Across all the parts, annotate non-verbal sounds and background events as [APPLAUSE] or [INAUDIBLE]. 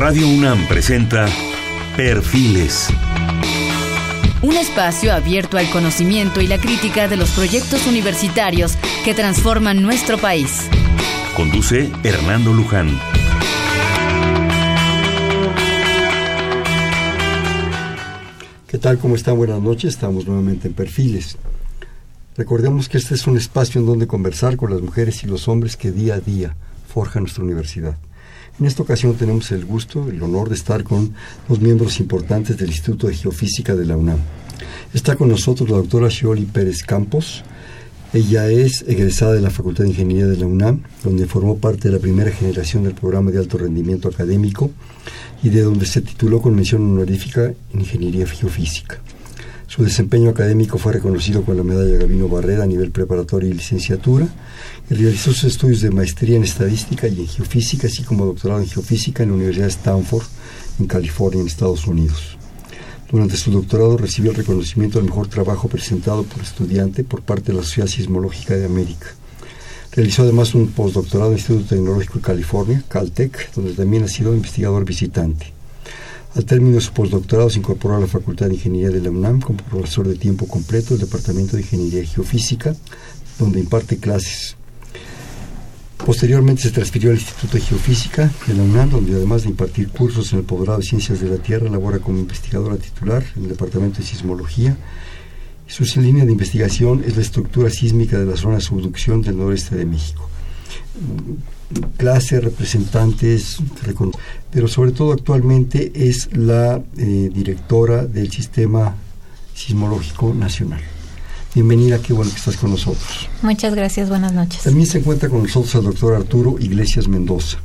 Radio UNAM presenta Perfiles. Un espacio abierto al conocimiento y la crítica de los proyectos universitarios que transforman nuestro país. Conduce Hernando Luján. ¿Qué tal? ¿Cómo están? Buenas noches. Estamos nuevamente en Perfiles. Recordemos que este es un espacio en donde conversar con las mujeres y los hombres que día a día forjan nuestra universidad. En esta ocasión tenemos el gusto, el honor de estar con dos miembros importantes del Instituto de Geofísica de la UNAM. Está con nosotros la doctora Shioli Pérez Campos. Ella es egresada de la Facultad de Ingeniería de la UNAM, donde formó parte de la primera generación del programa de alto rendimiento académico y de donde se tituló con mención honorífica en Ingeniería Geofísica. Su desempeño académico fue reconocido con la medalla Gabino Barrera a nivel preparatoria y licenciatura realizó sus estudios de maestría en estadística y en geofísica, así como doctorado en geofísica en la Universidad de Stanford, en California, en Estados Unidos. Durante su doctorado recibió el reconocimiento al mejor trabajo presentado por estudiante por parte de la Sociedad Sismológica de América. Realizó además un postdoctorado en el Instituto Tecnológico de California, Caltech, donde también ha sido investigador visitante. Al término de su postdoctorado se incorporó a la Facultad de Ingeniería de la UNAM como profesor de tiempo completo del Departamento de Ingeniería Geofísica, donde imparte clases. Posteriormente se transfirió al Instituto de Geofísica de la UNAM, donde además de impartir cursos en el posgrado de Ciencias de la Tierra, labora como investigadora titular en el Departamento de Sismología. Su línea de investigación es la estructura sísmica de la zona de subducción del noreste de México clase, representantes, pero sobre todo actualmente es la eh, directora del Sistema Sismológico Nacional. Bienvenida, qué bueno que estás con nosotros. Muchas gracias, buenas noches. También se encuentra con nosotros el doctor Arturo Iglesias Mendoza.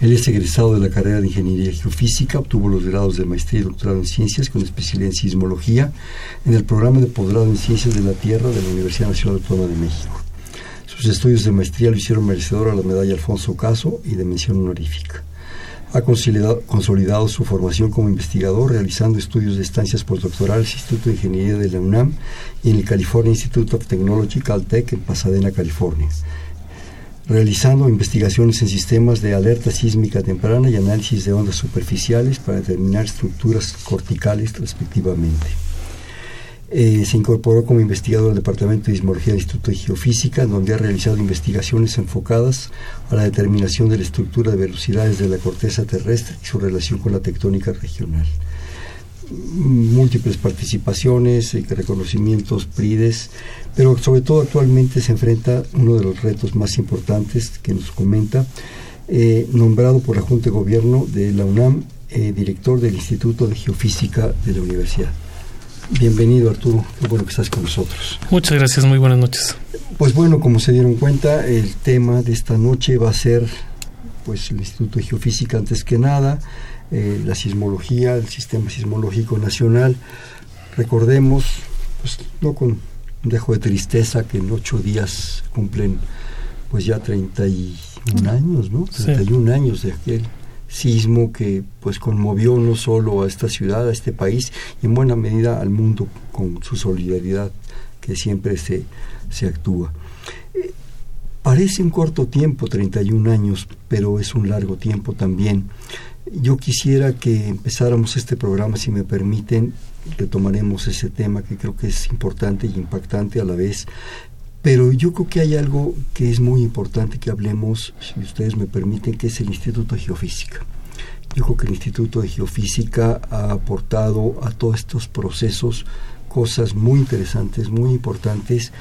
Él es egresado de la carrera de Ingeniería Geofísica, obtuvo los grados de maestría y doctorado en Ciencias con especialidad en Sismología en el programa de posgrado en Ciencias de la Tierra de la Universidad Nacional Autónoma de México. Sus estudios de maestría lo hicieron merecedor a la medalla Alfonso Caso y de mención honorífica. Ha consolidado, su formación como investigador realizando estudios de estancias postdoctorales Instituto de Ingeniería de la UNAM y en el California Institute of Technology Caltech en Pasadena, California realizando investigaciones en sistemas de alerta sísmica temprana y análisis de ondas superficiales para determinar estructuras corticales respectivamente. Eh, se incorporó como investigador al Departamento de Sismología del Instituto de Geofísica, donde ha realizado investigaciones enfocadas a la determinación de la estructura de velocidades de la corteza terrestre y su relación con la tectónica regional. Múltiples participaciones, y reconocimientos, PRIDES, pero sobre todo actualmente se enfrenta uno de los retos más importantes que nos comenta, eh, nombrado por la Junta de Gobierno de la UNAM, eh, director del Instituto de Geofísica de la Universidad. Bienvenido Arturo, qué bueno que estás con nosotros. Muchas gracias, muy buenas noches. Pues bueno, como se dieron cuenta, el tema de esta noche va a ser pues el Instituto de Geofísica antes que nada, eh, la sismología, el Sistema Sismológico Nacional. Recordemos, pues no con un dejo de tristeza, que en ocho días cumplen pues ya 31 años, ¿no? 31 años de aquel sismo que pues conmovió no solo a esta ciudad, a este país y en buena medida al mundo con su solidaridad que siempre se, se actúa. Eh, parece un corto tiempo, 31 años, pero es un largo tiempo también. Yo quisiera que empezáramos este programa, si me permiten, retomaremos ese tema que creo que es importante y impactante a la vez, pero yo creo que hay algo que es muy importante que hablemos, si ustedes me permiten, que es el Instituto de Geofísica. Yo creo que el Instituto de Geofísica ha aportado a todos estos procesos cosas muy interesantes, muy importantes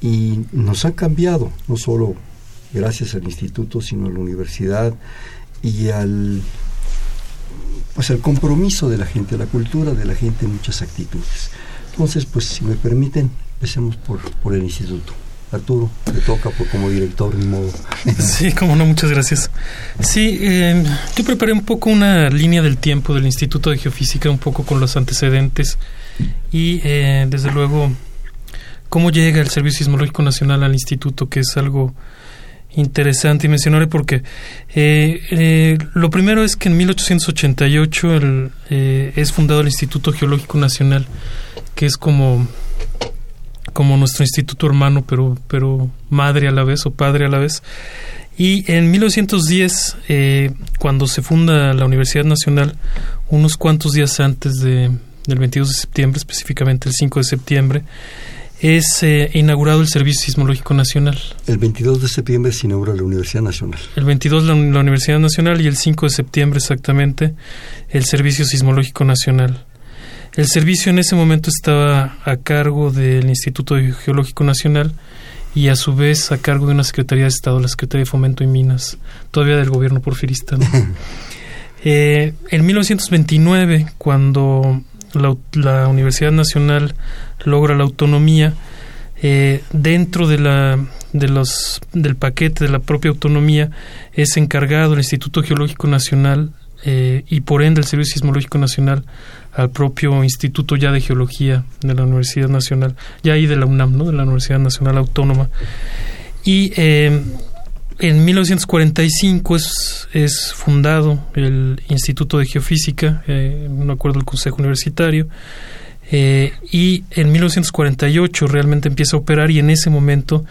y nos ha cambiado, no solo gracias al instituto, sino a la universidad y al pues al compromiso de la gente, a la cultura de la gente en muchas actitudes. Entonces, pues si me permiten, Empecemos por, por el instituto. Arturo, te toca por, como director, ni modo. [LAUGHS] Sí, como no, muchas gracias. Sí, eh, yo preparé un poco una línea del tiempo del Instituto de Geofísica, un poco con los antecedentes y, eh, desde luego, cómo llega el Servicio Sismológico Nacional al instituto, que es algo interesante y mencionaré porque eh, eh, lo primero es que en 1888 el, eh, es fundado el Instituto Geológico Nacional, que es como como nuestro instituto hermano, pero, pero madre a la vez o padre a la vez. Y en 1910, eh, cuando se funda la Universidad Nacional, unos cuantos días antes de, del 22 de septiembre, específicamente el 5 de septiembre, es eh, inaugurado el Servicio Sismológico Nacional. El 22 de septiembre se inaugura la Universidad Nacional. El 22 la, la Universidad Nacional y el 5 de septiembre exactamente el Servicio Sismológico Nacional. El servicio en ese momento estaba a cargo del Instituto Geológico Nacional y a su vez a cargo de una Secretaría de Estado, la Secretaría de Fomento y Minas, todavía del gobierno porfirista. ¿no? [LAUGHS] eh, en 1929, cuando la, la, Universidad Nacional logra la autonomía, eh, dentro de la, de los, del paquete de la propia autonomía es encargado el Instituto Geológico Nacional eh, y por ende el Servicio Sismológico Nacional al propio Instituto ya de Geología de la Universidad Nacional, ya ahí de la UNAM, ¿no? de la Universidad Nacional Autónoma. Y eh, en 1945 es, es fundado el Instituto de Geofísica, eh, no acuerdo el Consejo Universitario, eh, y en 1948 realmente empieza a operar y en ese momento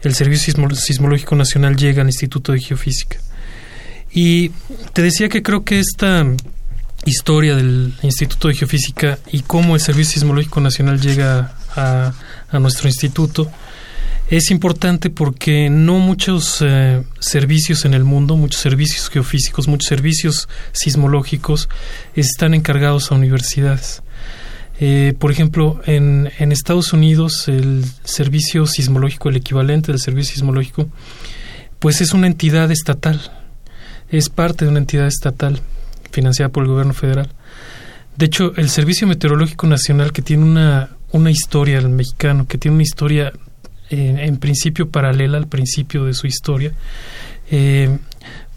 el Servicio Sismológico Nacional llega al Instituto de Geofísica. Y te decía que creo que esta historia del Instituto de Geofísica y cómo el Servicio Sismológico Nacional llega a, a nuestro instituto es importante porque no muchos eh, servicios en el mundo, muchos servicios geofísicos, muchos servicios sismológicos están encargados a universidades. Eh, por ejemplo, en, en, Estados Unidos el servicio sismológico, el equivalente del servicio sismológico, pues es una entidad estatal, es parte de una entidad estatal financiada por el gobierno federal. De hecho, el Servicio Meteorológico Nacional, que tiene una, una historia, el mexicano, que tiene una historia eh, en principio paralela al principio de su historia, eh,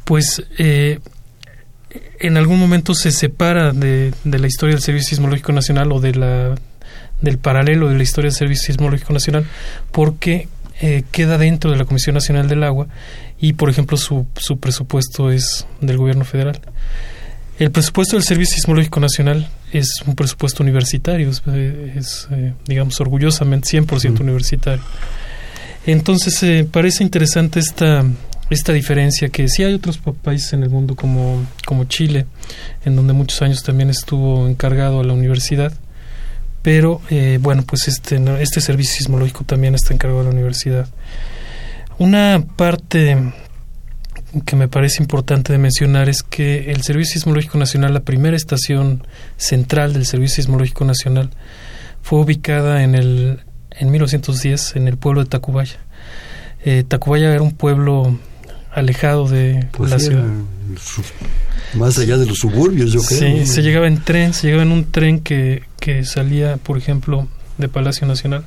pues eh, en algún momento se separa de, de, la historia del Servicio Sismológico Nacional o de la, del paralelo de la historia del Servicio Sismológico Nacional porque queda dentro de la Comisión Nacional del Agua y, por ejemplo, su, su presupuesto es del gobierno federal. El presupuesto del Servicio Sismológico Nacional es un presupuesto universitario, es, es eh, digamos, orgullosamente 100% universitario. Entonces, eh, parece interesante esta, esta diferencia que sí hay otros países en el mundo como, como Chile, en donde muchos años también estuvo encargado a la universidad, pero eh, bueno, pues este, este servicio sismológico también está encargado a la universidad. Una parte que me parece importante de mencionar es que el Servicio Sismológico Nacional, la primera estación central del Servicio Sismológico Nacional, fue ubicada en el en 1910 en el pueblo de Tacubaya. Eh, Tacubaya era un pueblo alejado de pues la ciudad. Más allá de los suburbios, yo creo. Sí, se llegaba en tren, se llegaba en un tren que, que salía, por ejemplo, de Palacio Nacional.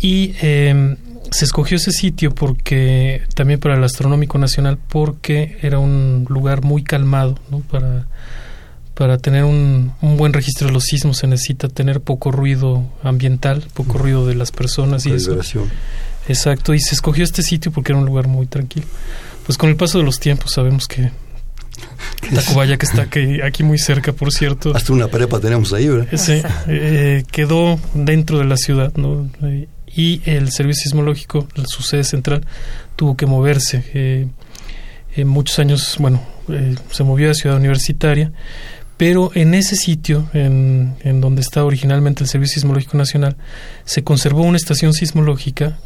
Y eh, se escogió ese sitio porque también para el Astronómico Nacional porque era un lugar muy calmado, ¿no? Para, para tener un, un, buen registro de los sismos se necesita tener poco ruido ambiental, poco ruido de las personas y eso. Exacto, y se escogió este sitio porque era un lugar muy tranquilo. Pues con el paso de los tiempos sabemos que [LAUGHS] Tacubaya, que está aquí, aquí, muy cerca, por cierto. Hasta una prepa tenemos ahí, ¿verdad? Ese, [LAUGHS] eh, quedó dentro de la ciudad, ¿no? Y el servicio sismológico, su sede central, tuvo que moverse. Eh, en muchos años, bueno, eh, se movió a Ciudad Universitaria, pero en ese sitio, en, en, donde está originalmente el Servicio Sismológico Nacional, se conservó una estación sismológica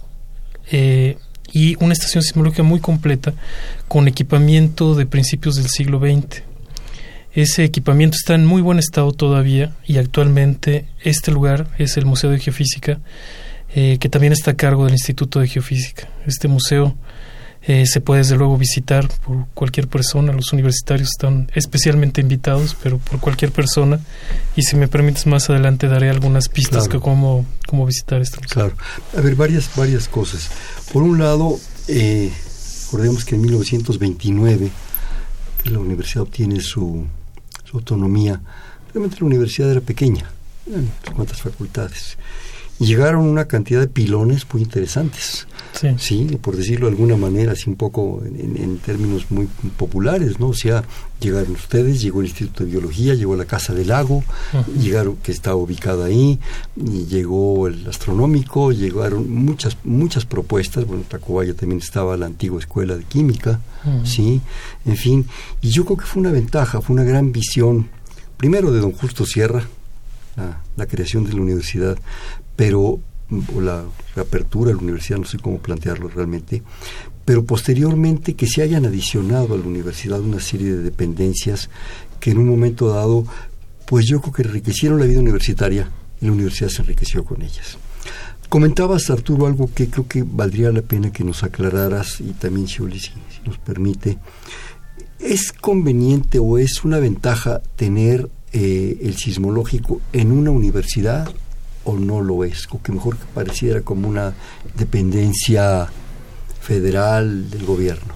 eh, y una estación sismológica muy completa con equipamiento de principios del siglo XX. Ese equipamiento está en muy buen estado todavía y actualmente este lugar es el Museo de Geofísica eh, que también está a cargo del Instituto de Geofísica. Este museo eh, se puede desde luego visitar por cualquier persona, los universitarios están especialmente invitados, pero por cualquier persona. Y si me permites más adelante daré algunas pistas Claro. que cómo, cómo visitar este museo. Claro. A ver, varias, varias cosas. Por un lado, eh, recordemos que en 1929 que la universidad obtiene su, su autonomía. Realmente la universidad era pequeña, eran unas cuantas facultades. Y llegaron una cantidad de pilones muy interesantes. Sí. Sí, por decirlo de alguna manera, así un poco en, en términos muy populares, ¿no? O sea, llegaron ustedes, llegó el Instituto de Biología, llegó la Casa del Lago, llegaron, que está ubicada ahí, y llegó el astronómico, llegaron muchas, muchas propuestas, bueno, en Tacubaya también estaba la antigua escuela de química, sí, en fin, y yo creo que fue una ventaja, fue una gran visión, primero de don Justo Sierra, la, la creación de la universidad, pero la apertura de la universidad, no sé cómo plantearlo realmente, pero posteriormente que se hayan adicionado a la universidad una serie de dependencias que en un momento dado, pues yo creo que enriquecieron la vida universitaria y la universidad se enriqueció con ellas. Comentabas, Arturo, algo que creo que valdría la pena que nos aclararas y también, Shioli, si, si nos permite. ¿Es conveniente o es una ventaja tener eh, el sismológico en una universidad o no lo es? O que mejor que pareciera como una dependencia federal del gobierno.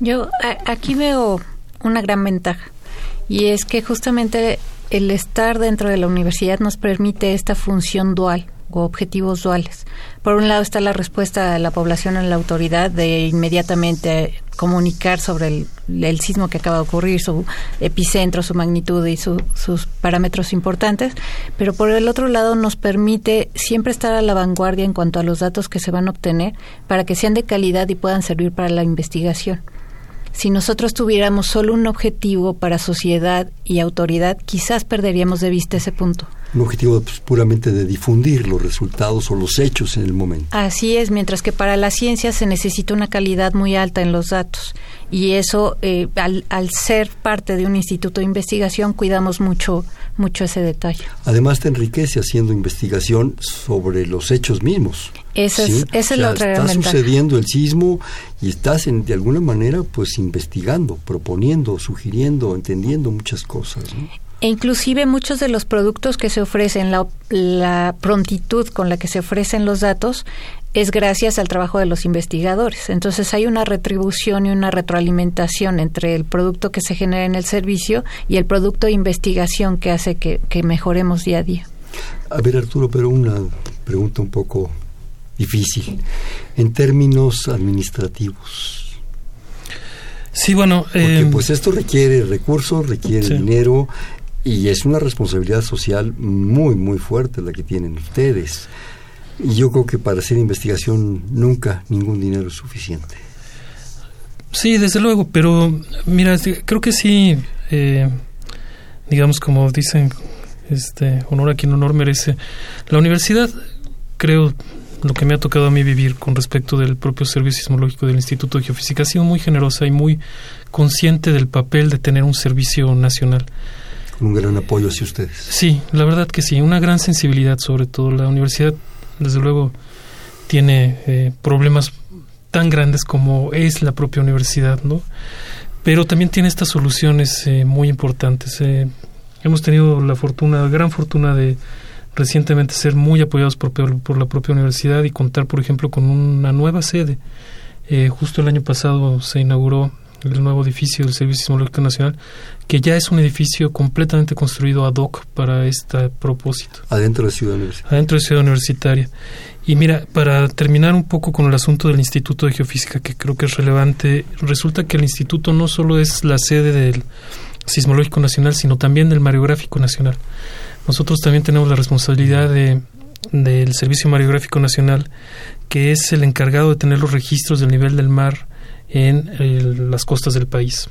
Yo aquí veo una gran ventaja y es que justamente el estar dentro de la universidad nos permite esta función dual o objetivos duales. Por un lado está la respuesta de la población a la autoridad de inmediatamente comunicar sobre el, el sismo que acaba de ocurrir, su epicentro, su magnitud y su- sus parámetros importantes, pero por el otro lado nos permite siempre estar a la vanguardia en cuanto a los datos que se van a obtener para que sean de calidad y puedan servir para la investigación. Si nosotros tuviéramos solo un objetivo para sociedad y autoridad, quizás perderíamos de vista ese punto. Un objetivo pues, puramente de difundir los resultados o los hechos en el momento. Así es, mientras que para la ciencia se necesita una calidad muy alta en los datos. Y eso, eh, al, al ser parte de un instituto de investigación, cuidamos mucho, mucho ese detalle. Además te enriquece haciendo investigación sobre los hechos mismos. Esa es, ¿sí? esa O es la sea, otra Está sucediendo el sismo y estás en, de alguna manera pues investigando, proponiendo, sugiriendo, entendiendo muchas cosas. ¿no? E inclusive muchos de los productos que se ofrecen, la, la prontitud con la que se ofrecen los datos, es gracias al trabajo de los investigadores. Entonces hay una retribución y una retroalimentación entre el producto que se genera en el servicio y el producto de investigación que hace que, que mejoremos día a día. A ver Arturo, pero una pregunta un poco difícil. En términos administrativos. Sí, bueno, Porque eh, pues esto requiere recursos, requiere Sí. dinero y es una responsabilidad social muy, muy fuerte la que tienen ustedes. Y yo creo que para hacer investigación nunca ningún dinero es suficiente. Sí, desde luego, pero mira, creo que sí, eh, digamos como dicen, este, honor a quien honor merece. La universidad, creo, lo que me ha tocado a mí vivir con respecto del propio Servicio Sismológico del Instituto de Geofísica ha sido muy generosa y muy consciente del papel de tener un servicio nacional. Un gran apoyo hacia ustedes. Sí, la verdad que sí, una gran sensibilidad sobre todo. La universidad, desde luego, tiene eh, problemas tan grandes como es la propia universidad, ¿no? Pero también tiene estas soluciones eh, muy importantes. Eh, hemos tenido la fortuna, gran fortuna de recientemente ser muy apoyados por, por la propia universidad y contar, por ejemplo, con una nueva sede. Eh, justo el año pasado se inauguró el nuevo edificio del Servicio Sismológico Nacional, que ya es un edificio completamente construido ad hoc para este propósito, Adentro de Ciudad Universitaria. adentro de Ciudad Universitaria. Y mira, para terminar un poco con el asunto del Instituto de Geofísica, que creo que es relevante, resulta que el instituto no solo es la sede del Sismológico Nacional, sino también del Mariográfico Nacional. Nosotros también tenemos la responsabilidad de del Servicio Mariográfico Nacional, que es el encargado de tener los registros del nivel del mar en el, las costas del país.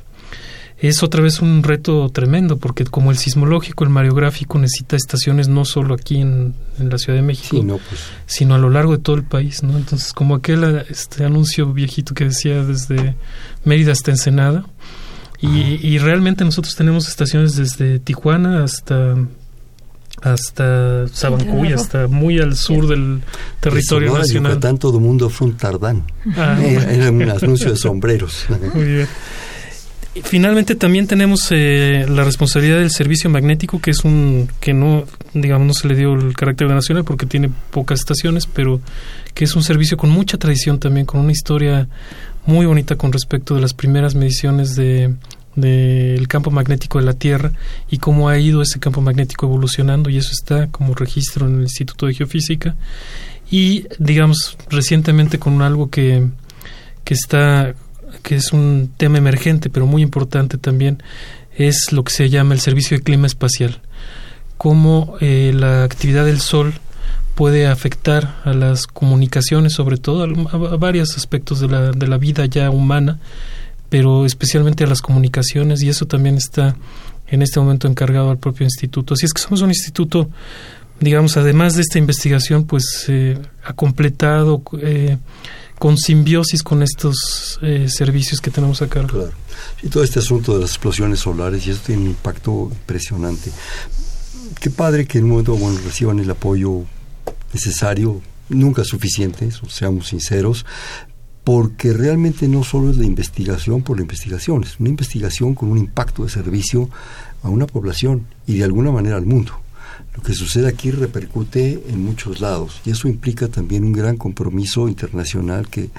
Es otra vez un reto tremendo, porque como el sismológico, el mariográfico necesita estaciones no solo aquí en, en la Ciudad de México, Sí, no, pues sino a lo largo de todo el país, ¿no? Entonces, como aquel este anuncio viejito que decía desde Mérida hasta Ensenada, y, y realmente nosotros tenemos estaciones desde Tijuana hasta hasta Sabancuy, hasta muy al sur del territorio Sonora, nacional. Yucatán, todo el mundo fue un tardán. Ah, Era, era un anuncio de sombreros. [LAUGHS] Muy bien. Finalmente también tenemos eh, la responsabilidad del servicio magnético, que es un que no, digamos, no se le dio el carácter de nacional porque tiene pocas estaciones, pero que es un servicio con mucha tradición también, con una historia muy bonita con respecto de las primeras mediciones de, del campo magnético de la Tierra y cómo ha ido ese campo magnético evolucionando y eso está como registro en el Instituto de Geofísica. Y digamos recientemente con algo que, que está que es un tema emergente pero muy importante también es lo que se llama el servicio de clima espacial. Cómo eh, la actividad del sol puede afectar a las comunicaciones sobre todo a, a varios aspectos de la, de la vida ya humana pero especialmente a las comunicaciones y eso también está en este momento encargado al propio instituto. Así es que somos un instituto, digamos, además de esta investigación, pues eh, ha completado eh, con simbiosis con estos eh, servicios que tenemos acá. Claro. Y todo este asunto de las explosiones solares, y eso tiene un impacto impresionante. Qué padre que en un momento reciban el apoyo necesario, nunca suficiente, seamos sinceros, porque realmente no solo es la investigación por la investigación, es una investigación con un impacto de servicio a una población y de alguna manera al mundo. Lo que sucede aquí repercute en muchos lados y eso implica también un gran compromiso internacional que,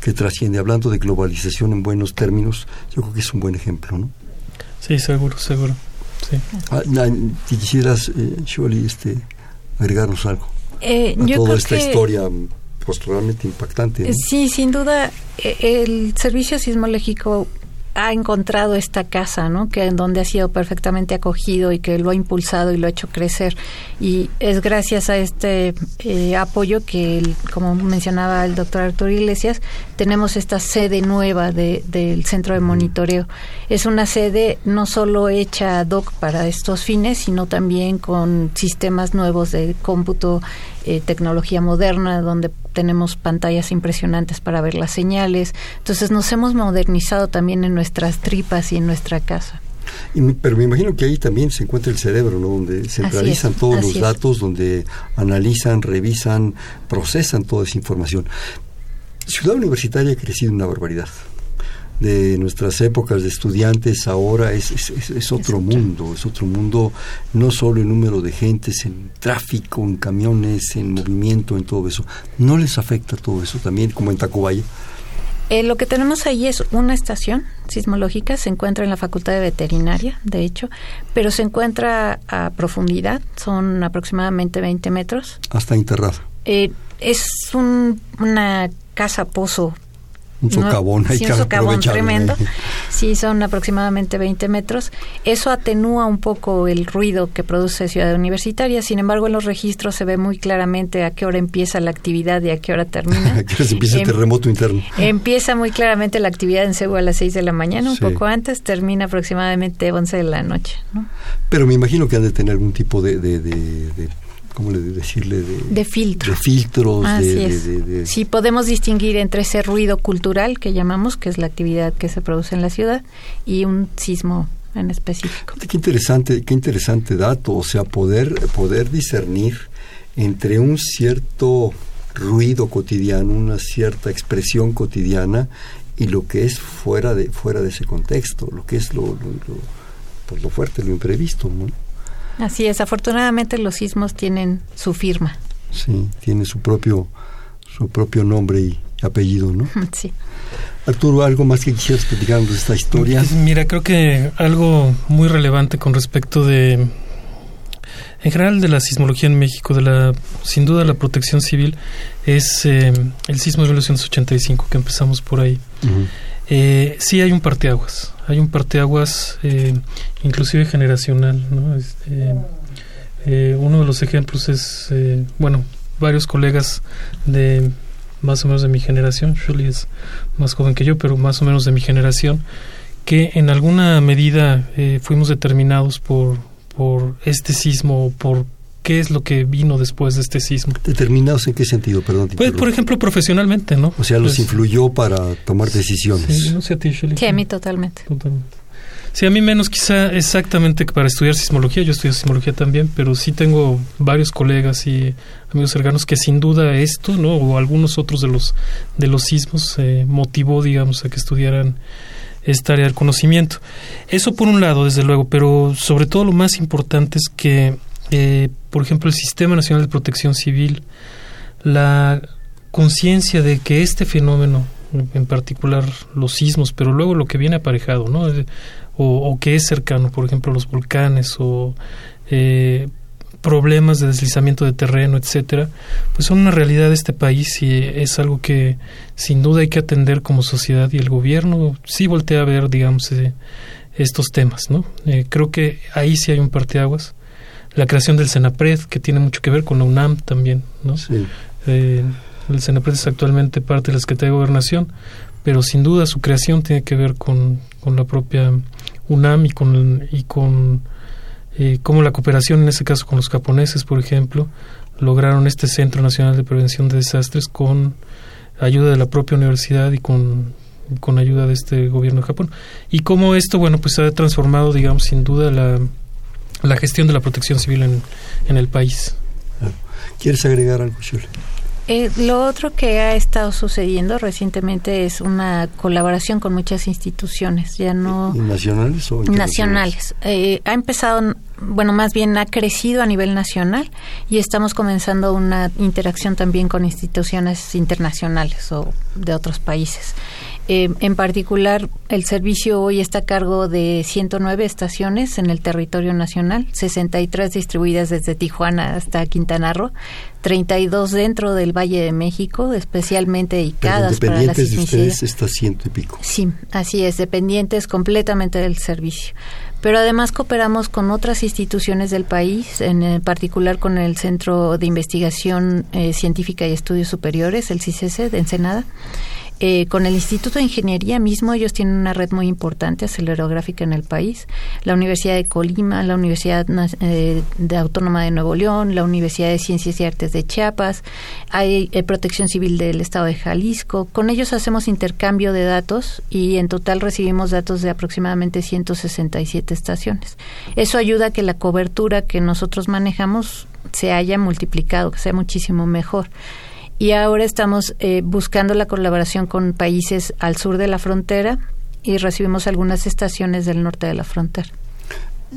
que trasciende. Hablando de globalización en buenos términos, yo creo que es un buen ejemplo, ¿no? Sí, seguro, seguro. Sí. Ah, si quisieras, eh, este, agregarnos algo eh, a yo toda creo esta que historia pues realmente impactante. ¿no? Sí, sin duda, eh, el servicio sismológico ha encontrado esta casa, ¿no? Que en donde ha sido perfectamente acogido y que lo ha impulsado y lo ha hecho crecer. Y es gracias a este eh, apoyo que, el- como mencionaba el doctor Arturo Iglesias, tenemos esta sede nueva de- del centro de monitoreo. Es una sede no solo hecha ad hoc para estos fines, sino también con sistemas nuevos de cómputo, eh, tecnología moderna, donde tenemos pantallas impresionantes para ver las señales. Entonces nos hemos modernizado también en nuestras tripas y en nuestra casa. Y me- pero me imagino que ahí también se encuentra el cerebro, ¿no? Donde centralizan es, todos los es. datos, donde analizan, revisan, procesan toda esa información. Ciudad Universitaria ha crecido una barbaridad. De nuestras épocas de estudiantes ahora es, es, otro mundo, es otro mundo, no solo en número de gentes, en tráfico, en camiones, en movimiento, en todo eso. ¿No les afecta todo eso también, como en Tacubaya? Eh, lo que tenemos ahí es una estación sismológica, se encuentra en la Facultad de Veterinaria, de hecho, pero se encuentra a profundidad, son aproximadamente 20 metros. Hasta enterrada. Eh, es un- una casa pozo Un No, socavón, hay sí, que un socavón tremendo. Sí, son aproximadamente 20 metros. Eso atenúa un poco el ruido que produce Ciudad Universitaria. Sin embargo, en los registros se ve muy claramente a qué hora empieza la actividad y a qué hora termina. [LAUGHS] Aquí se empieza el Em- terremoto interno. Empieza muy claramente la actividad en Cebu a las 6 de la mañana, un Sí. poco antes, termina aproximadamente 11 de la noche. ¿no? Pero me imagino que han de tener algún tipo de, de, de, de- ¿cómo le de decirle? De, De filtro. de filtros, Así de, es. de- Sí, podemos distinguir entre ese ruido cultural que llamamos, que es la actividad que se produce en la ciudad, y un sismo en específico. Qué interesante, qué interesante dato, o sea, poder, poder discernir entre un cierto ruido cotidiano, una cierta expresión cotidiana y lo que es fuera de, fuera de ese contexto, lo que es lo, lo, lo- pues lo fuerte, lo imprevisto, ¿no? Así es, afortunadamente los sismos tienen su firma. Sí, tiene su propio, su propio nombre y apellido, ¿no? [LAUGHS] Sí. Arturo, ¿algo más que quisieras platicarnos de esta historia? Pues mira, creo que algo muy relevante con respecto de, en general, de la sismología en México, de la, sin duda, la protección civil, es eh, el sismo de 1985, que empezamos por ahí. Eh, sí hay un parteaguas, hay un parteaguas eh, inclusive generacional, ¿no? Este, eh, uno de los ejemplos es, eh, bueno, varios colegas de más o menos de mi generación, Shirley es más joven que yo, pero más o menos de mi generación, que en alguna medida eh, fuimos determinados por, por este sismo, o por qué es lo que vino después de este sismo. ¿Determinados en qué sentido? Perdón. te Pues, por ejemplo, profesionalmente, ¿no? o sea, los Pues, influyó para tomar decisiones. Sí, no sé a ti, Shirley. Sí, a mí totalmente. Totalmente. Sí, a mí menos quizá exactamente que para estudiar sismología, yo estudio sismología también, pero sí tengo varios colegas y amigos cercanos que sin duda esto, ¿no? O algunos otros de los de los sismos eh, motivó, digamos, a que estudiaran esta área del conocimiento. Eso por un lado, desde luego, pero sobre todo lo más importante es que, eh, por ejemplo, el Sistema Nacional de Protección Civil, la conciencia de que este fenómeno en particular los sismos, pero luego lo que viene aparejado, ¿no? O, que es cercano, por ejemplo, los volcanes o eh, problemas de deslizamiento de terreno, etcétera, pues son una realidad de este país y es algo que sin duda hay que atender como sociedad y el gobierno sí voltea a ver, digamos, eh, estos temas, ¿no? Eh, creo que ahí sí hay un parteaguas. La creación del Senapred, que tiene mucho que ver con la UNAM también, ¿no? Eh, el Senapred es actualmente parte de la Secretaría de Gobernación, pero sin duda su creación tiene que ver con, con la propia UNAM y con, y con eh, cómo la cooperación, en este caso con los japoneses, por ejemplo, lograron este Centro Nacional de Prevención de Desastres con ayuda de la propia universidad y con, con ayuda de este gobierno de Japón. Y cómo esto, bueno, pues ha transformado, digamos, sin duda la, la gestión de la protección civil en, en el país. ¿Quieres agregar algo, Shirley? Eh, lo otro que ha estado sucediendo recientemente es una colaboración con muchas instituciones, ya no nacionales o nacionales. Eh, ha empezado, bueno, más bien ha crecido a nivel nacional y estamos comenzando una interacción también con instituciones internacionales o de otros países. Eh, en particular, el servicio hoy está a cargo de 109 estaciones en el territorio nacional, 63 distribuidas desde Tijuana hasta Quintana Roo, 32 dentro del Valle de México, especialmente dedicadas para las de ustedes está ciento y pico. Sí, así es, dependientes completamente del servicio. Pero además cooperamos con otras instituciones del país, en particular con el Centro de Investigación eh, Científica y Estudios Superiores, el CICESE de Ensenada eh, con el Instituto de Ingeniería mismo, ellos tienen una red muy importante acelerográfica en el país. La Universidad de Colima, la Universidad eh, de Autónoma de Nuevo León, la Universidad de Ciencias y Artes de Chiapas, hay eh, Protección Civil del Estado de Jalisco. Con ellos hacemos intercambio de datos y en total recibimos datos de aproximadamente 167 estaciones. Eso ayuda a que la cobertura que nosotros manejamos se haya multiplicado, que sea muchísimo mejor y ahora estamos eh, buscando la colaboración con países al sur de la frontera y recibimos algunas estaciones del norte de la frontera.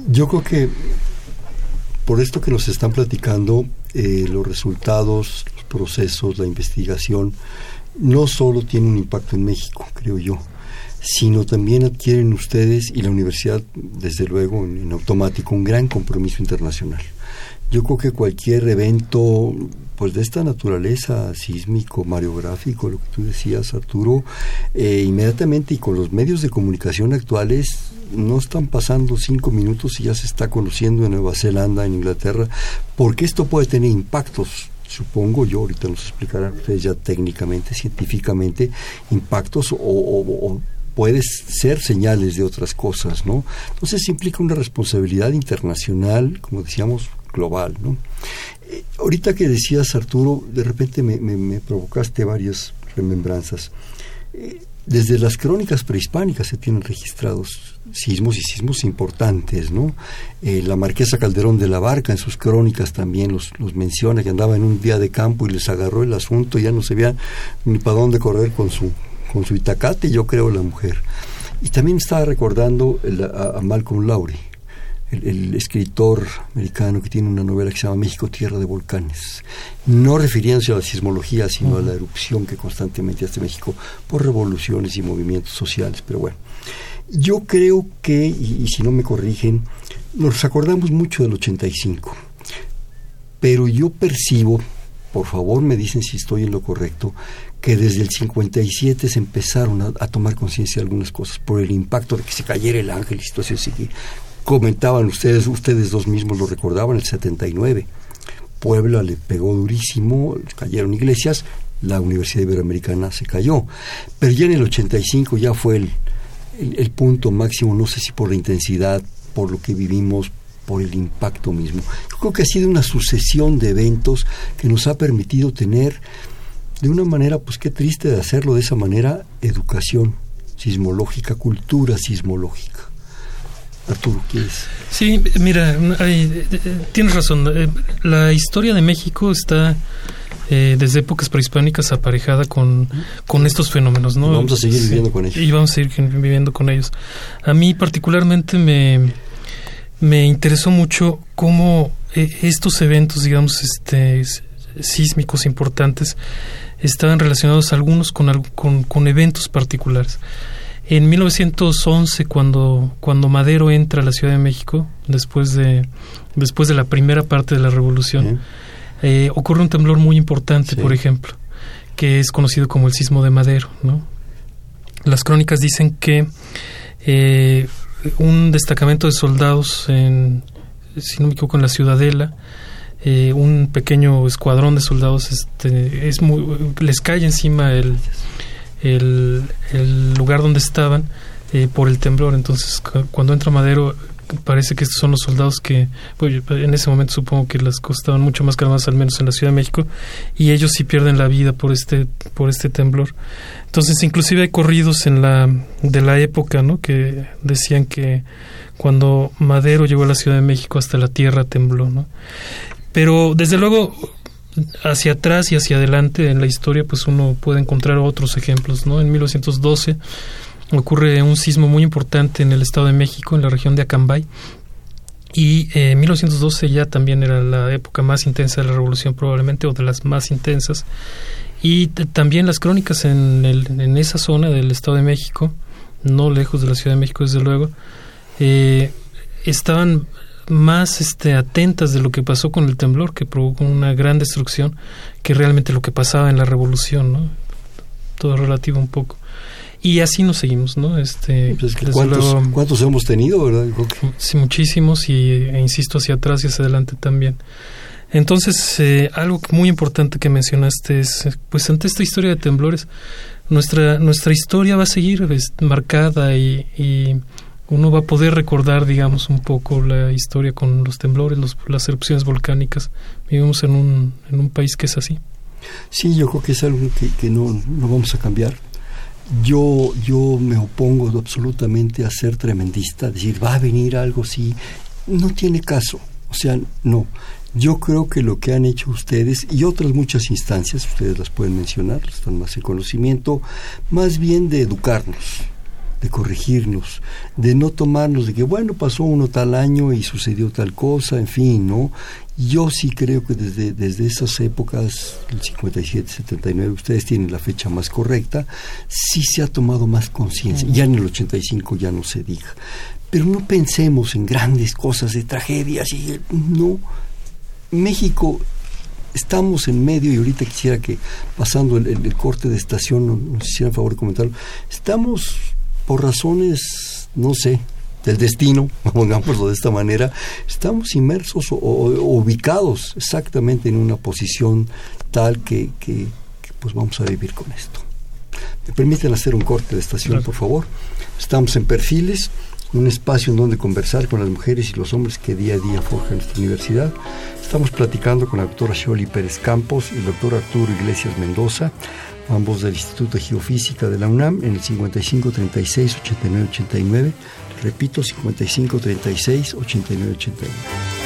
Yo creo que por esto que nos están platicando, eh, los resultados, los procesos, la investigación, no solo tienen un impacto en México, creo yo, sino también adquieren ustedes y la universidad, desde luego, en automático, un gran compromiso internacional. Yo creo que cualquier evento pues de esta naturaleza sísmico, mariográfico, lo que tú decías, Arturo, eh, inmediatamente y con los medios de comunicación actuales no están pasando cinco minutos y ya se está conociendo en Nueva Zelanda, en Inglaterra, porque esto puede tener impactos supongo yo, ahorita nos explicarán ustedes ya técnicamente, científicamente, impactos o, o, ser señales de otras cosas, ¿no? Entonces implica una responsabilidad internacional, como decíamos, global, ¿no? Eh, ahorita que decías, Arturo, de repente me, provocaste varias remembranzas. Eh, desde las crónicas prehispánicas se tienen registrados sismos y sismos importantes, ¿no? Eh, la marquesa Calderón de la Barca en sus crónicas también los, los menciona, que andaba en un día de campo y les agarró el asunto, ya no se veía ni para dónde correr con su, con su itacate, yo creo, la mujer. Y también estaba recordando a, a Malcolm Lowry, el, escritor americano que tiene una novela que se llama México, Tierra de Volcanes, no refiriéndose a la sismología, sino a la erupción que constantemente hace México por revoluciones y movimientos sociales. Pero bueno, yo creo que, y, si no me corrigen, nos acordamos mucho del 85, pero yo percibo, por favor me dicen si estoy en lo correcto, que desde el 57 se empezaron a, tomar conciencia de algunas cosas por el impacto de que se cayera el ángel y situación así, comentaban ustedes, ustedes dos mismos lo recordaban, el 79. Puebla le pegó durísimo, cayeron iglesias, la Universidad Iberoamericana se cayó. Pero ya en el 85 ya fue el, el, punto máximo, no sé si por la intensidad, por lo que vivimos, por el impacto mismo. Yo creo que ha sido una sucesión de eventos que nos ha permitido tener, de una manera, pues qué triste de hacerlo de esa manera, educación sismológica, cultura sismológica. Arturo, ¿quieres? Sí, mira, tienes razón. Eh, la historia de México está eh, desde épocas prehispánicas aparejada con, con estos fenómenos, ¿no? vamos a seguir viviendo con ellos. Y vamos a seguir viviendo con ellos. A mí particularmente me, me interesó mucho cómo eh, estos eventos, digamos, este, sísmicos importantes, estaban relacionados algunos con, con, con eventos particulares. En 1911, cuando, cuando Madero entra a la Ciudad de México, después de, después de la primera parte de la revolución, eh, ocurre un temblor muy importante, por ejemplo, que es conocido como el sismo de Madero. ¿no? Las crónicas dicen que eh, un destacamento de soldados, en, si no me equivoco, en la Ciudadela, eh, un pequeño escuadrón de soldados este, es muy, les cae encima el, el, lugar donde estaban eh, por el temblor. Entonces, cuando entra Madero, parece que estos son los soldados que, pues, en ese momento supongo que las cosas estaban mucho más calmadas, al menos en la Ciudad de México, y ellos sí pierden la vida por este, por este temblor. Entonces, inclusive hay corridos en la, de la época, ¿no? Que decían que cuando Madero llegó a la Ciudad de México hasta la tierra tembló, ¿no? Pero desde luego hacia atrás y hacia adelante en la historia, pues uno puede encontrar otros ejemplos, ¿no? En 1912 ocurre un sismo muy importante en el Estado de México, en la región de Acambay, y eh, en 1912 ya también era la época más intensa de la revolución probablemente, o de las más intensas, y también las crónicas en, en esa zona del Estado de México, no lejos de la Ciudad de México desde luego, eh, estaban más este, atentas de lo que pasó con el temblor, que provocó una gran destrucción, que realmente lo que pasaba en la revolución, ¿no? Todo relativo un poco. Y así nos seguimos, ¿no? Este, pues ¿cuántos, hemos tenido, verdad? Sí, muchísimos, y e insisto, hacia atrás y hacia adelante también. Entonces, eh, algo muy importante que mencionaste es, pues ante esta historia de temblores, nuestra, nuestra historia va a seguir marcada y, y uno va a poder recordar, digamos, un poco la historia con los temblores, las erupciones volcánicas. Vivimos en un, en un país que es así. Sí, yo creo que es algo que, que no, no vamos a cambiar. Yo, yo me opongo absolutamente a ser tremendista, decir, va a venir algo así. No tiene caso. O sea, no. Yo creo que lo que han hecho ustedes y otras muchas instancias, ustedes las pueden mencionar, están más en conocimiento, más bien de educarnos de corregirnos, de no tomarnos de que, bueno, pasó uno tal año y sucedió tal cosa, en fin, ¿no? Yo sí creo que desde, desde esas épocas, el 57, 79, ustedes tienen la fecha más correcta, sí se ha tomado más conciencia. Ya en el 85 ya no se diga. Pero no pensemos en grandes cosas de tragedias y no. México estamos en medio, y ahorita quisiera que, pasando el, corte de estación, nos hicieran favor de comentarlo, estamos por razones, no sé, del destino, [LAUGHS] pongámoslo de esta manera, estamos inmersos o, ubicados exactamente en una posición tal que, que, pues vamos a vivir con esto. ¿Me permiten hacer un corte de estación, por favor? Estamos en Perfiles, un espacio en donde conversar con las mujeres y los hombres que día a día forjan nuestra universidad. Estamos platicando con la doctora Sholi Pérez Campos y el doctor Arturo Iglesias Mendoza ambos del Instituto de Geofísica de la UNAM, en el 5536-8989. Repito, 5536-8989.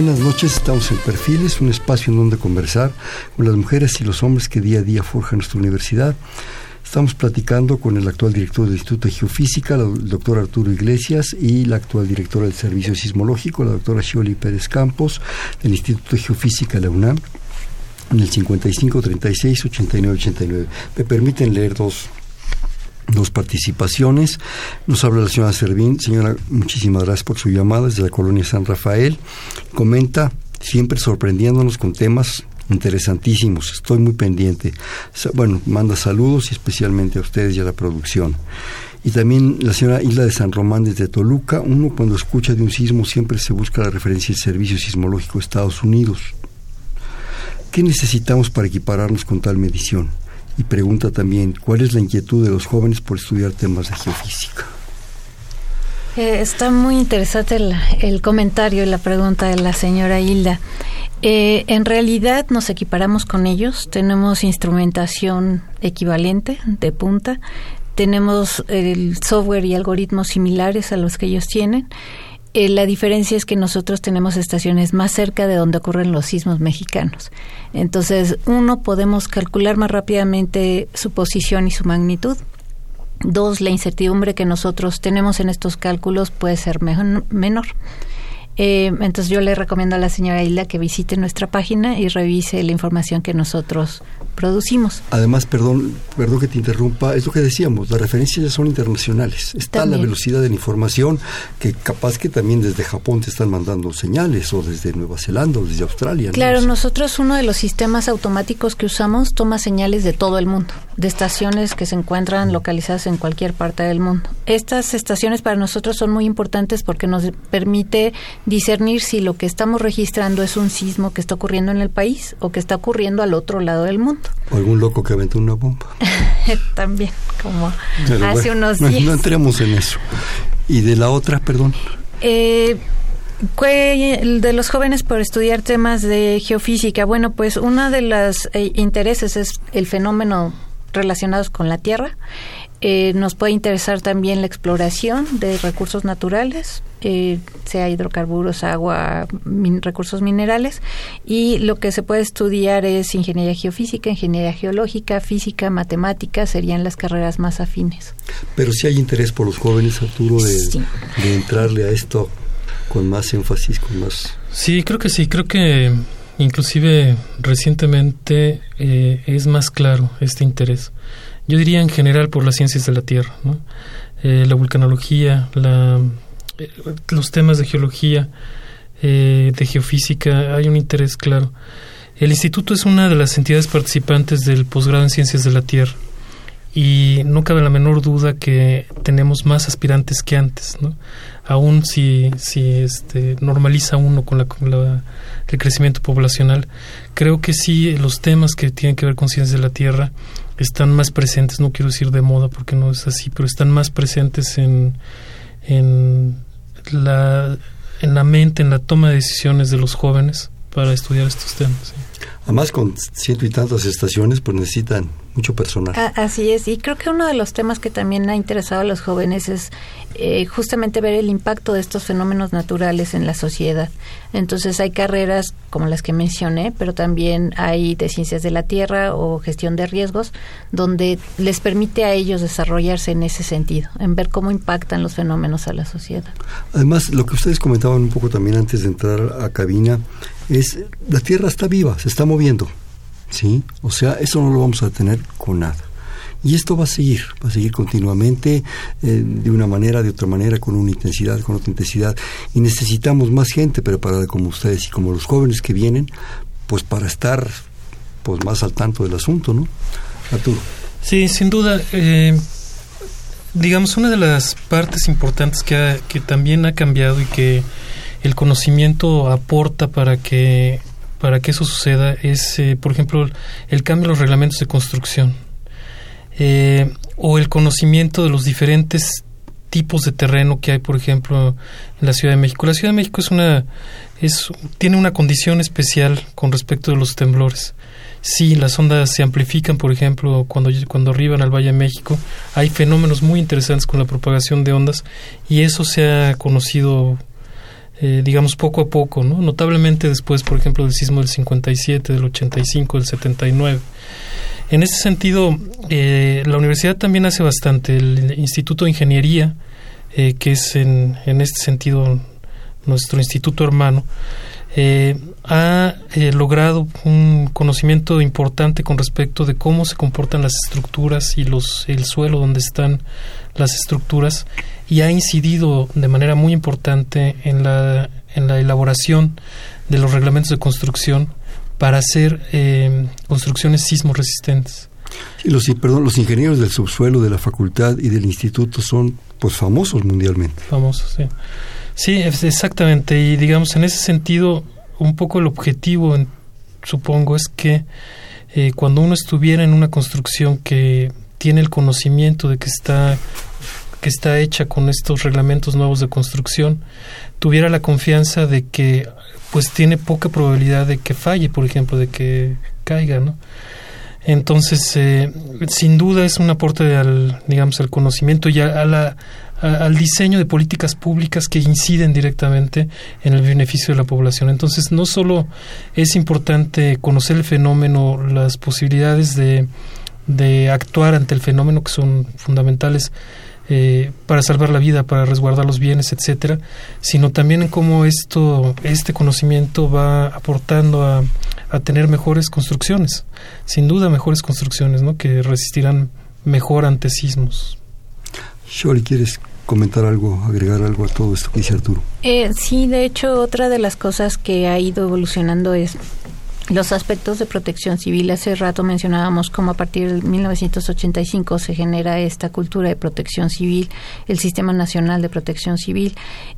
Buenas noches, estamos en Perfiles, un espacio en donde conversar con las mujeres y los hombres que día a día forjan nuestra universidad. Estamos platicando con el actual director del Instituto de Geofísica, el doctor Arturo Iglesias, y la actual directora del Servicio Sismológico, la doctora Shioli Pérez Campos, del Instituto de Geofísica de la UNAM, en el 5536-8989. Me permiten leer dos dos participaciones. Nos habla la señora Servín. Señora, muchísimas gracias por su llamada desde la colonia San Rafael. Comenta, siempre sorprendiéndonos con temas interesantísimos. Estoy muy pendiente. Bueno, manda saludos y especialmente a ustedes y a la producción. Y también la señora Isla de San Román desde Toluca. Uno cuando escucha de un sismo siempre se busca la referencia del Servicio Sismológico de Estados Unidos. ¿Qué necesitamos para equipararnos con tal medición? Y pregunta también, ¿cuál es la inquietud de los jóvenes por estudiar temas de geofísica? Eh, está muy interesante el, comentario y la pregunta de la señora Hilda. Eh, en realidad nos equiparamos con ellos, tenemos instrumentación equivalente de punta, tenemos el software y algoritmos similares a los que ellos tienen. Eh, la diferencia es que nosotros tenemos estaciones más cerca de donde ocurren los sismos mexicanos. Entonces, uno, podemos calcular más rápidamente su posición y su magnitud. Dos, la incertidumbre que nosotros tenemos en estos cálculos puede ser menor. Eh, entonces yo le recomiendo a la señora Hilda que visite nuestra página y revise la información que nosotros producimos. Además, perdón, perdón que te interrumpa, es lo que decíamos, las referencias ya son internacionales. Está la velocidad de la información que capaz que también desde Japón te están mandando señales o desde Nueva Zelanda o desde Australia. Claro, nosotros uno de los sistemas automáticos que usamos toma señales de todo el mundo, de estaciones que se encuentran localizadas en cualquier parte del mundo. Estas estaciones para nosotros son muy importantes porque nos permite discernir si lo que estamos registrando es un sismo que está ocurriendo en el país o que está ocurriendo al otro lado del mundo. O algún loco que aventó una bomba. [LAUGHS] También, como hace unos días. No, entremos en eso. ¿Y de la otra, perdón? Eh, de los jóvenes por estudiar temas de geofísica. Bueno, pues uno de los eh, intereses es el fenómeno relacionados con la Tierra. Eh, nos puede interesar también la exploración de recursos naturales, eh, sea hidrocarburos, agua, recursos minerales. Y lo que se puede estudiar es ingeniería geofísica, ingeniería geológica, física, matemática, serían las carreras más afines. Pero si hay interés por los jóvenes, Arturo, de, entrarle a esto con más énfasis, con más... Sí, creo que sí, creo que inclusive recientemente eh, es más claro este interés yo diría en general por las ciencias de la Tierra, eh, la vulcanología, la, eh, los temas de geología, eh, de geofísica, hay un interés claro. El instituto es una de las entidades participantes del posgrado en ciencias de la Tierra y no cabe la menor duda que tenemos más aspirantes que antes, ¿no? Aún si, si este, normaliza uno con, la, con la, el crecimiento poblacional, creo que sí los temas que tienen que ver con ciencias de la Tierra están más presentes, no quiero decir de moda porque no es así, pero están más presentes en, en, la, en la mente, en la toma de decisiones de los jóvenes para estudiar estos temas. Además, con ciento y tantas estaciones, pues necesitan mucho personal. así es, y creo que uno de los temas que también ha interesado a los jóvenes es eh, justamente ver el impacto de estos fenómenos naturales en la sociedad. Entonces hay carreras como las que mencioné, pero también hay de ciencias de la tierra o gestión de riesgos, donde les permite a ellos desarrollarse en ese sentido, en ver cómo impactan los fenómenos a la sociedad. Además, lo que ustedes comentaban un poco también antes de entrar a cabina, es la tierra está viva, se está moviendo. ¿sí? O sea, eso no lo vamos a tener con nada. Y esto va a seguir, va a seguir continuamente, eh, de una manera, de otra manera, con una intensidad, con otra intensidad. Y necesitamos más gente preparada como ustedes y como los jóvenes que vienen, pues para estar pues más al tanto del asunto, ¿no? Arturo. Sí, sin duda. Eh, digamos, una de las partes importantes que, que también ha cambiado y que el conocimiento aporta para que para que eso suceda es, eh, por ejemplo, el cambio de los reglamentos de construcción eh, o el conocimiento de los diferentes tipos de terreno que hay, por ejemplo, en la Ciudad de México. La Ciudad de México es una es tiene una condición especial con respecto de los temblores. Sí, las ondas se amplifican, por ejemplo, cuando, cuando arriban al Valle de México. Hay fenómenos muy interesantes con la propagación de ondas y eso se ha conocido eh, digamos, poco a poco, ¿no? Notablemente después, por ejemplo, del sismo del 57, del 85, del 79. En ese sentido, eh, la universidad también hace bastante. El Instituto de Ingeniería, eh, que es en, en este sentido nuestro instituto hermano, ha logrado un conocimiento importante con respecto de cómo se comportan las estructuras y los el suelo donde están las estructuras y ha incidido de manera muy importante en la, en la elaboración de los reglamentos de construcción para hacer eh, construcciones sismo resistentes. los, perdón, los ingenieros del subsuelo de la facultad y del instituto son pues famosos mundialmente. Famosos, sí. Sí, exactamente. Y digamos, en ese sentido, un poco el objetivo, supongo, es que eh, cuando uno estuviera en una construcción que tiene el conocimiento de que está que está hecha con estos reglamentos nuevos de construcción, tuviera la confianza de que pues tiene poca probabilidad de que falle, por ejemplo, de que caiga, ¿no? Entonces, eh, sin duda es un aporte al, digamos, al conocimiento y a, la, al diseño de políticas públicas que inciden directamente en el beneficio de la población. Entonces, no solo es importante conocer el fenómeno, las posibilidades de, de actuar ante el fenómeno que son fundamentales eh, para salvar la vida, para resguardar los bienes, etcétera, sino también en cómo esto, este conocimiento va aportando a, a tener mejores construcciones, sin duda mejores construcciones, ¿no? que resistirán mejor ante sismos. Shori, ¿quieres comentar algo, agregar algo a todo esto que dice Arturo? Eh, sí, de hecho, otra de las cosas que ha ido evolucionando es los aspectos de protección civil. Hace rato mencionábamos cómo a partir de 1985 se genera esta cultura de protección civil, el Sistema Nacional de Protección Civil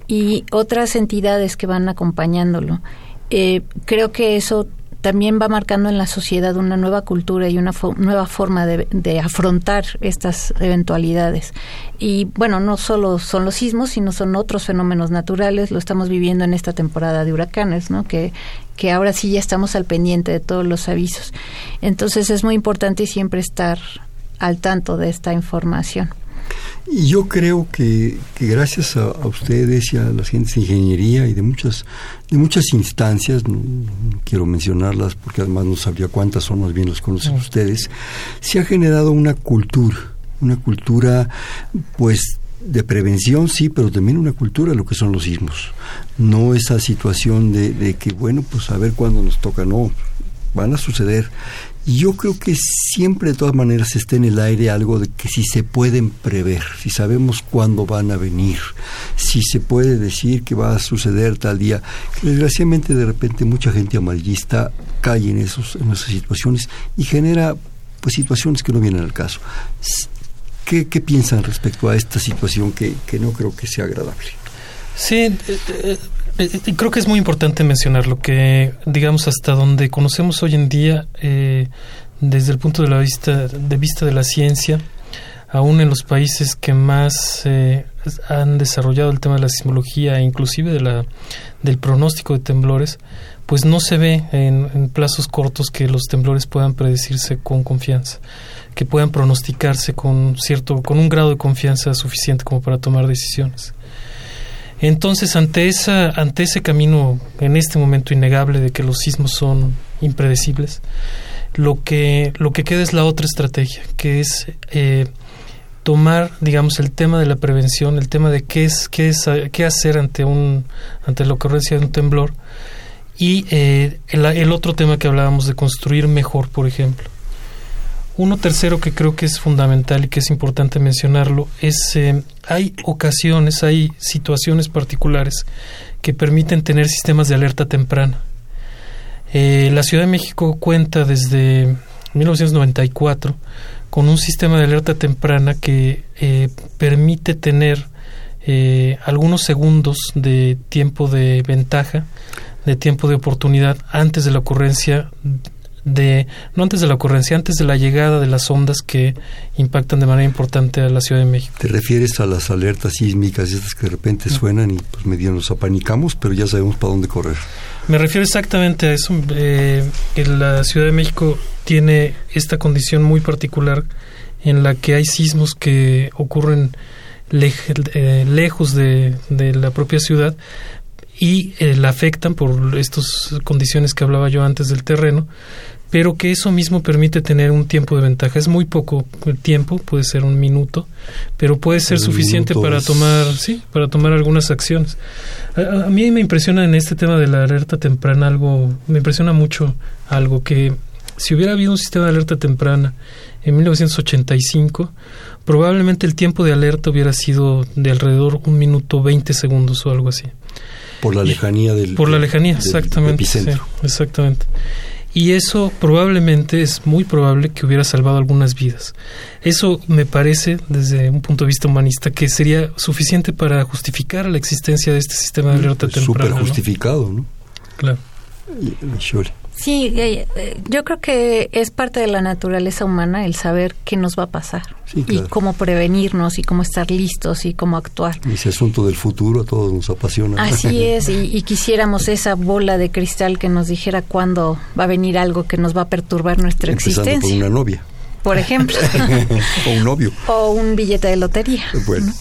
y otras entidades que van acompañándolo. Eh, creo que eso también va marcando en la sociedad una nueva cultura y una nueva forma de, afrontar estas eventualidades. Y bueno, no solo son los sismos, sino son otros fenómenos naturales. Lo estamos viviendo en esta temporada de huracanes, ¿no? Que, que ahora sí ya estamos al pendiente de todos los avisos. Entonces es muy importante siempre estar al tanto de esta información. Y yo creo que, que gracias a, ustedes y a las gentes de ingeniería y de muchas, de muchas instancias, no, quiero mencionarlas porque además no sabría cuántas son, más bien las conocen ustedes, se ha generado una cultura, una cultura pues de prevención, sí, pero también una cultura lo que son los sismos. No esa situación de, de que, bueno, pues a ver cuándo nos toca, no, van a suceder yo creo que siempre de todas maneras está en el aire algo de que si se pueden prever, si sabemos cuándo van a venir, si se puede decir que va a suceder tal día, desgraciadamente de repente mucha gente amarillista cae en, esos, en esas situaciones y genera pues situaciones que no vienen al caso. ¿Qué, qué piensan respecto a esta situación que, que no creo que sea agradable? Sí, eh, eh, creo que es muy importante mencionar lo que, digamos, hasta donde conocemos hoy en día, eh, desde el punto de, la vista, de vista de la ciencia, aún en los países que más eh, han desarrollado el tema de la sismología e inclusive de la, del pronóstico de temblores, pues no se ve en, en, plazos cortos que los temblores puedan predecirse con confianza, que puedan pronosticarse con cierto, con un grado de confianza suficiente como para tomar decisiones. Entonces, ante, esa, ante ese camino en este momento innegable de que los sismos son impredecibles, lo que, lo que queda es la otra estrategia, que es eh, tomar, digamos, el tema de la prevención, el tema de qué es, qué es, qué hacer ante un, ante la ocurrencia de un temblor, y eh, el otro tema que hablábamos de construir mejor, por ejemplo. Uno tercero que creo que es fundamental y que es importante mencionarlo es eh, hay ocasiones, hay situaciones particulares que permiten tener sistemas de alerta temprana. Eh, la Ciudad de México cuenta desde 1994 con un sistema de alerta temprana que eh, permite tener algunos segundos de tiempo de ventaja, de tiempo de oportunidad antes de la ocurrencia de no antes de la ocurrencia, antes de la llegada de las ondas que impactan de manera importante a la Ciudad de México. ¿Te refieres a las alertas sísmicas estas que de repente suenan y pues medio nos apanicamos, pero ya sabemos para dónde correr? Me refiero exactamente a eso. Eh, la Ciudad de México tiene esta condición muy particular en la que hay sismos que ocurren eh, lejos de, de la propia ciudad, y eh, la afectan por estas condiciones que hablaba yo antes del terreno, pero que eso mismo permite tener un tiempo de ventaja. Es muy poco el tiempo, puede ser un minuto, pero puede ser suficiente para tomar, sí, para tomar algunas acciones. A, a, mí me impresiona en este tema de la alerta temprana algo, me impresiona mucho algo que si hubiera habido un sistema de alerta temprana en 1985, probablemente el tiempo de alerta hubiera sido de alrededor un minuto 20 segundos o algo así. Por la lejanía del Por la lejanía, exactamente. exactamente. y eso probablemente es muy probable que hubiera salvado algunas vidas. Eso me parece, desde un punto de vista humanista, que sería suficiente para justificar la existencia de este sistema de alerta temprana. Súper justificado, ¿no? Claro. Y-. Sí, eh, eh, yo creo que es parte de la naturaleza humana el saber qué nos va a pasar Sí, claro. y cómo prevenirnos y cómo estar listos y cómo actuar. Ese asunto del futuro a todos nos apasiona. Así [LAUGHS] es, y, y quisiéramos esa bola de cristal que nos dijera cuándo va a venir algo que nos va a perturbar nuestra Empezando por existencia, una novia por ejemplo, [LAUGHS] o un novio. o un billete de lotería. Bueno,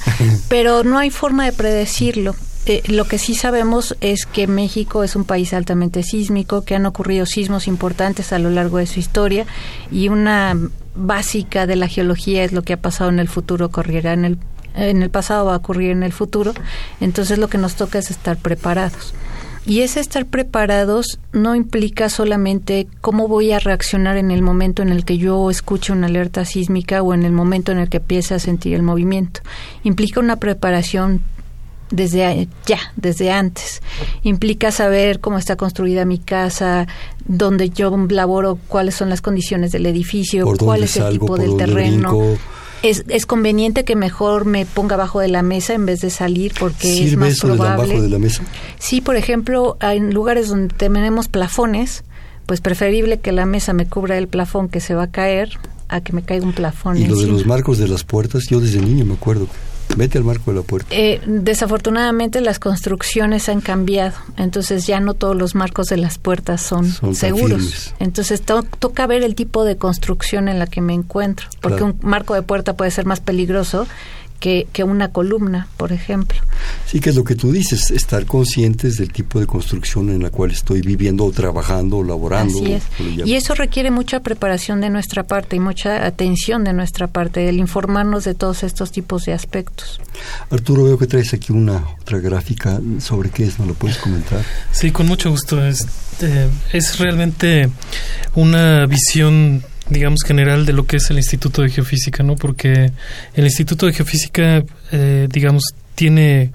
Pero no hay forma de predecirlo. Eh, lo que sí sabemos es que México es un país altamente sísmico, que han ocurrido sismos importantes a lo largo de su historia y una básica de la geología es lo que ha pasado en el futuro ocurrirá en el en el pasado va a ocurrir en el futuro. Entonces lo que nos toca es estar preparados. Y ese estar preparados no implica solamente cómo voy a reaccionar en el momento en el que yo escuche una alerta sísmica o en el momento en el que empiece a sentir el movimiento. Implica una preparación desde ya, desde antes. Implica saber cómo está construida mi casa, dónde yo laboro, cuáles son las condiciones del edificio, cuál es el salgo, tipo del terreno. brinco. Es, es conveniente que mejor me ponga abajo de la mesa en vez de salir porque es ¿Sirve más eso probable. de la mesa? Sí, por ejemplo, en lugares donde tenemos plafones, pues preferible que la mesa me cubra el plafón que se va a caer a que me caiga un plafón Y lo de los marcos de las puertas, yo desde niño me acuerdo. Vete al marco de la puerta. Eh, desafortunadamente las construcciones han cambiado, entonces ya no todos los marcos de las puertas son, seguros. Entonces to- toca ver el tipo de construcción en la que me encuentro, porque Claro. un marco de puerta puede ser más peligroso que, que una columna, por ejemplo. Sí, que es lo que tú dices, estar conscientes del tipo de construcción en la cual estoy viviendo o trabajando o laborando. Así es. Y eso requiere mucha preparación de nuestra parte y mucha atención de nuestra parte, el informarnos de todos estos tipos de aspectos. Arturo, veo que traes aquí una otra gráfica. ¿Sobre qué es? ¿No lo puedes comentar? Sí, con mucho gusto. Es, eh, es realmente una visión, digamos, general de lo que es el Instituto de Geofísica, ¿no? Porque el Instituto de Geofísica, eh, digamos, tiene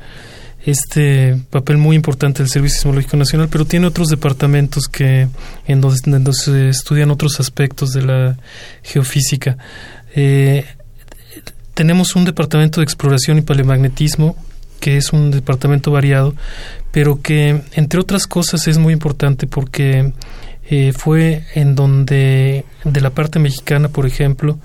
este papel muy importante del Servicio Sismológico Nacional, pero tiene otros departamentos que en donde, se estudian otros aspectos de la geofísica. Eh, tenemos un departamento de exploración y paleomagnetismo que es un departamento variado, pero que entre otras cosas es muy importante porque eh, fue en donde de la parte mexicana, por ejemplo,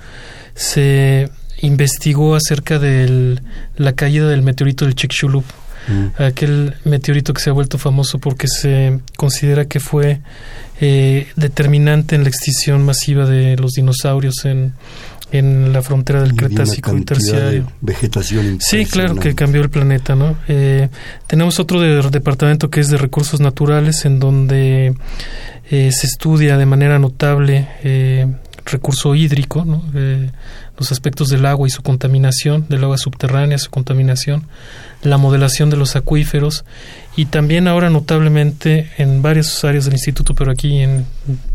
se investigó acerca de la caída del meteorito del Chicxulub, Mm. aquel meteorito que se ha vuelto famoso porque se considera que fue eh, determinante en la extinción masiva de los dinosaurios en, en la frontera del Y Cretácico y de Terciario. Vegetación Sí, claro que cambió el planeta, ¿no? Eh, tenemos otro de- departamento que es de recursos naturales, en donde eh, se estudia de manera notable eh, recurso hídrico. Eh, los aspectos del agua y su contaminación, del agua subterránea, su contaminación, la modelación de los acuíferos y también ahora notablemente en varias áreas del instituto, pero aquí en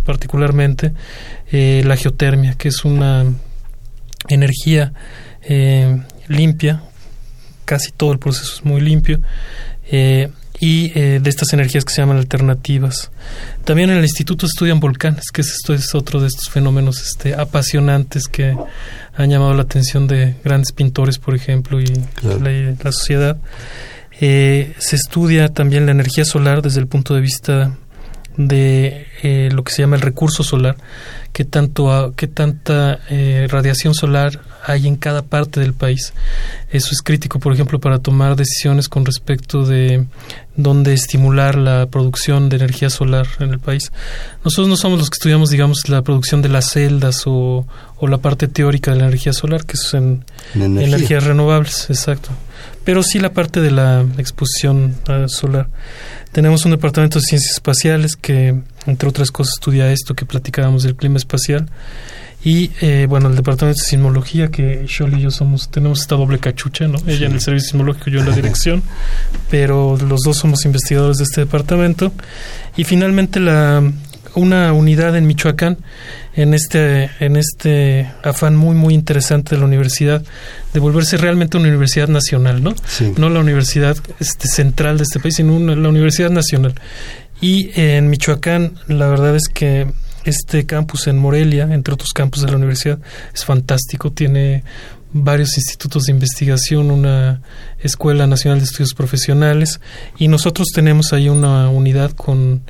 particularmente eh, la geotermia, que es una energía eh, limpia, casi todo el proceso es muy limpio, y eh, de estas energías que se llaman alternativas. También en el instituto estudian volcanes, que es- esto es otro de estos fenómenos este, apasionantes que han llamado la atención de grandes pintores, por ejemplo, y Claro. la, la sociedad. Eh, se estudia también la energía solar desde el punto de vista de eh, lo que se llama el recurso solar, qué tanto qué tanta eh, radiación solar hay en cada parte del país. Eso es crítico, por ejemplo, para tomar decisiones con respecto de dónde estimular la producción de energía solar en el país. Nosotros no somos los que estudiamos, digamos, la producción de las celdas o, o la parte teórica de la energía solar, que es en, En energía. energías renovables, exacto. Pero sí la parte de la exposición ah, solar. Tenemos un departamento de ciencias espaciales que, entre otras cosas, estudia esto que platicábamos del clima espacial. Y, eh, bueno, el departamento de sismología, que Sholi y yo somos, tenemos esta doble cachucha, ¿no? Ella en el servicio sismológico, yo en la [LAUGHS] dirección, pero los dos somos investigadores de este departamento. Y finalmente la una unidad en Michoacán en este en este afán muy muy interesante de la universidad de volverse realmente una universidad nacional, ¿no? Sí. No la universidad este, central de este país, sino una- la universidad nacional. Y en Michoacán, la verdad es que este campus en Morelia, entre otros campus de la universidad, es fantástico, tiene varios institutos de investigación, una Escuela Nacional de Estudios Profesionales y nosotros tenemos ahí una unidad con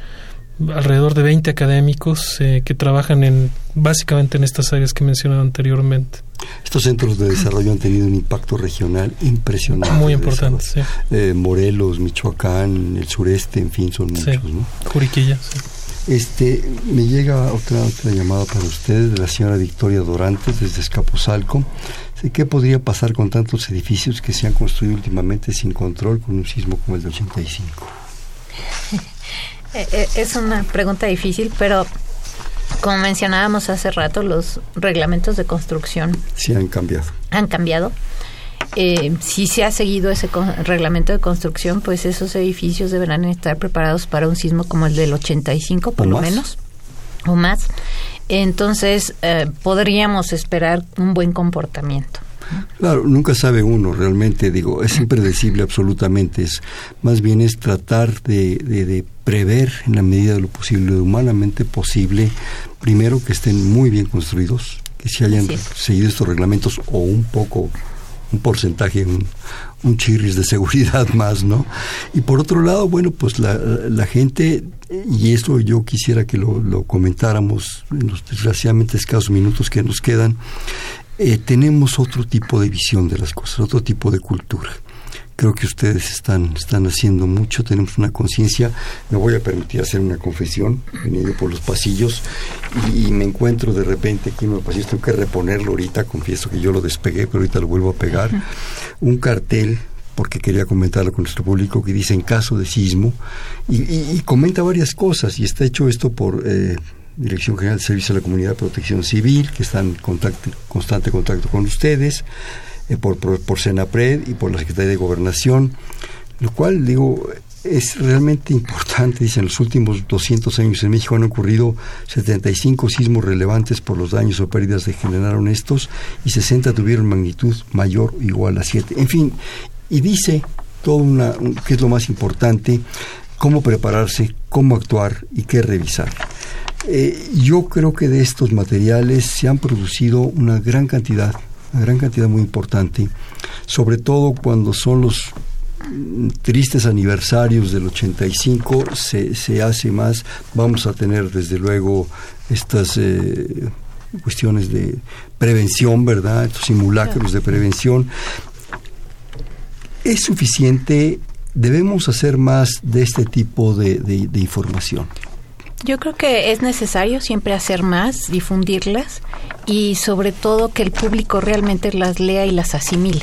alrededor de 20 académicos eh, que trabajan en básicamente en estas áreas que he mencionado anteriormente. Estos centros de desarrollo han tenido un impacto regional impresionante. Muy importante, sí. Eh, Morelos, Michoacán, el sureste, en fin, son muchos, ¿no? Juriquilla, sí. Este, me llega otra, otra llamada para ustedes de la señora Victoria Dorantes desde Escaposalco. ¿Qué podría pasar con tantos edificios que se han construido últimamente sin control con un sismo como el de 85? [LAUGHS] Eh, eh, es una pregunta difícil, pero como mencionábamos hace rato, los reglamentos de construcción... Sí, han cambiado. Han cambiado. Eh, si se ha seguido ese reglamento de construcción, pues esos edificios deberán estar preparados para un sismo como el del 85, por lo menos, o más. Entonces, eh, podríamos esperar un buen comportamiento. Claro, nunca sabe uno realmente, digo, es impredecible absolutamente, es más bien es tratar de, de, prever en la medida de lo posible, de humanamente posible, primero que estén muy bien construidos, que se hayan seguido estos reglamentos o un poco un porcentaje, un, un, chirris de seguridad [LAUGHS] más, ¿no? Y por otro lado, bueno, pues la, la gente, y esto yo quisiera que lo, comentáramos en los desgraciadamente escasos minutos que nos quedan, eh, tenemos otro tipo de visión de las cosas, otro tipo de cultura. Creo que ustedes están, están haciendo mucho, tenemos una conciencia. Me voy a permitir hacer una confesión. Venía por los pasillos y, me encuentro de repente aquí en los pasillos. Tengo que reponerlo ahorita. Confieso que yo lo despegué, pero ahorita lo vuelvo a pegar. Un cartel porque quería comentarlo con nuestro público, que dice en caso de sismo, y, comenta varias cosas, y está hecho esto por eh, Dirección General de Servicio a la Comunidad de Protección Civil, que está en contacto, constante contacto con ustedes, por, por, por, Senapred y por la Secretaría de Gobernación, lo cual, digo, es realmente importante. Dice, en los últimos 200 años en México han ocurrido 75 sismos relevantes por los daños o pérdidas que generaron estos y 60 tuvieron magnitud mayor o igual a 7. En fin, y dice todo una, que es lo más importante, cómo prepararse, cómo actuar y qué revisar. Eh, yo creo que de estos materiales se han producido una gran cantidad, una gran cantidad muy importante, sobre todo cuando son los tristes aniversarios del 85 se, se hace más vamos a tener desde luego estas eh, cuestiones de prevención verdad estos simulacros de prevención. Es suficiente debemos hacer más de este tipo de información yo creo que es necesario siempre hacer más, difundirlas y sobre todo que el público realmente las lea y las asimile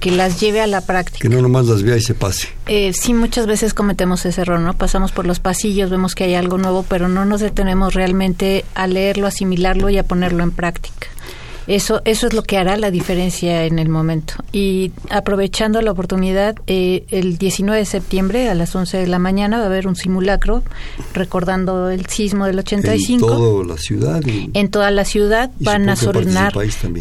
que las lleve a la práctica. Que no nomás las vea y se pase. Eh, sí, muchas veces cometemos ese error, ¿no? Pasamos por los pasillos, vemos que hay algo nuevo, pero no nos detenemos realmente a leerlo, asimilarlo y a ponerlo en práctica. Eso, eso es lo que hará la diferencia en el momento. Y aprovechando la oportunidad, eh, el 19 de septiembre a las 11 de la mañana va a haber un simulacro recordando el sismo del 85. En toda la ciudad. en toda la ciudad van a sonar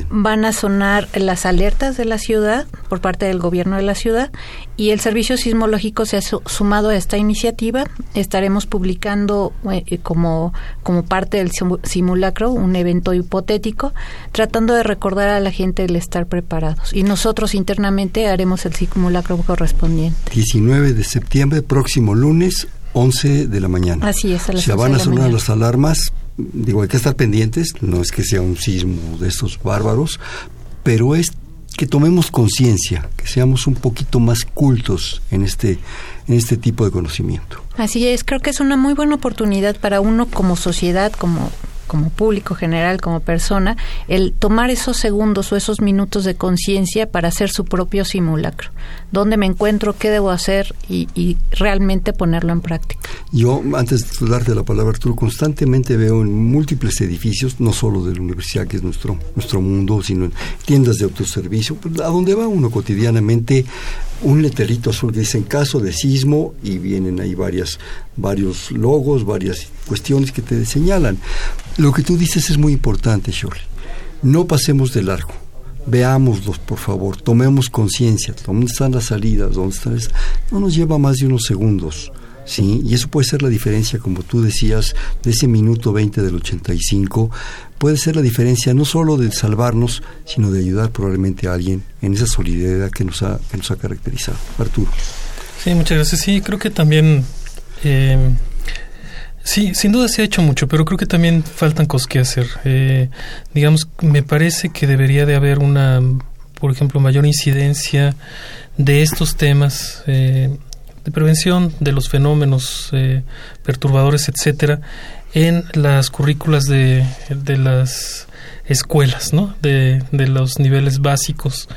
van a sonar las alertas de la ciudad por parte del gobierno de la ciudad y el servicio sismológico se ha sumado a esta iniciativa. Estaremos publicando eh, como como parte del simulacro un evento hipotético tratando de recordar a la gente el estar preparados. Y nosotros internamente haremos el simulacro correspondiente. 19 de septiembre, próximo lunes, 11 de la mañana. Así es, a las Se van a sonar las alarmas. Digo, hay que estar pendientes, no es que sea un sismo de estos bárbaros, pero es que tomemos conciencia, que seamos un poquito más cultos en este, en este tipo de conocimiento. Así es, creo que es una muy buena oportunidad para uno como sociedad, como como público general, como persona, el tomar esos segundos o esos minutos de conciencia para hacer su propio simulacro. ¿Dónde me encuentro? ¿Qué debo hacer? Y, realmente ponerlo en práctica. Yo, antes de darte la palabra, Arturo, constantemente veo en múltiples edificios, no solo de la universidad, que es nuestro, nuestro mundo, sino en tiendas de autoservicio, pues, a donde va uno cotidianamente, un letrerito azul que dice en caso de sismo y vienen ahí varias, varios logos, varias cuestiones que te señalan. Lo que tú dices es muy importante, Shirley. No pasemos de largo. Veámoslos, por favor. Tomemos conciencia. ¿Dónde están las salidas? ¿Dónde están? No nos lleva más de unos segundos ¿sí? Y eso puede ser la diferencia, como tú decías, de ese minuto 20 del 85, puede ser la diferencia no solo de salvarnos, sino de ayudar probablemente a alguien en esa solidaridad que nos ha, que nos ha caracterizado. Arturo. Sí, muchas gracias. Sí, creo que también... Eh, Sí, sin duda se ha hecho mucho, pero creo que también faltan cosas que hacer. Eh, digamos, me parece que debería de haber una, por ejemplo, mayor incidencia de estos temas eh, de prevención de los fenómenos eh, perturbadores, etcétera, en las currículas de, las escuelas, ¿no? De, de los niveles básicos.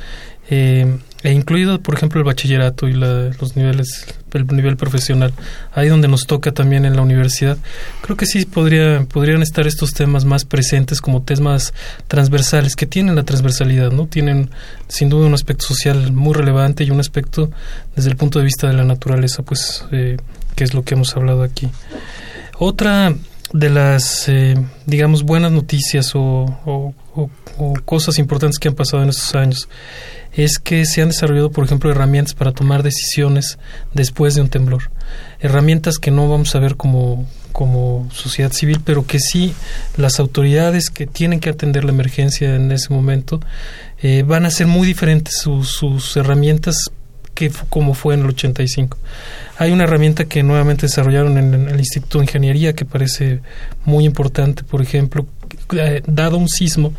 Eh, e incluido, por ejemplo, el bachillerato y los niveles, el nivel profesional, ahí donde nos toca también en la universidad. Creo que sí podría, podrían estar estos temas más presentes como temas transversales, que tienen la transversalidad, ¿no? Tienen sin duda un aspecto social muy relevante y un aspecto desde el punto de vista de la naturaleza, pues, eh, que es lo que hemos hablado aquí. Otra de las, eh, digamos, buenas noticias o cosas importantes que han pasado en estos años es que se han desarrollado, por ejemplo, herramientas para tomar decisiones después de un temblor. Herramientas que no vamos a ver como, como sociedad civil, pero que sí las autoridades que tienen que atender la emergencia en ese momento eh, van a ser muy diferentes sus, sus herramientas que como fue en el 85. Hay una herramienta que nuevamente desarrollaron en el Instituto de Ingeniería que parece muy importante, por ejemplo, eh, dado un sismo,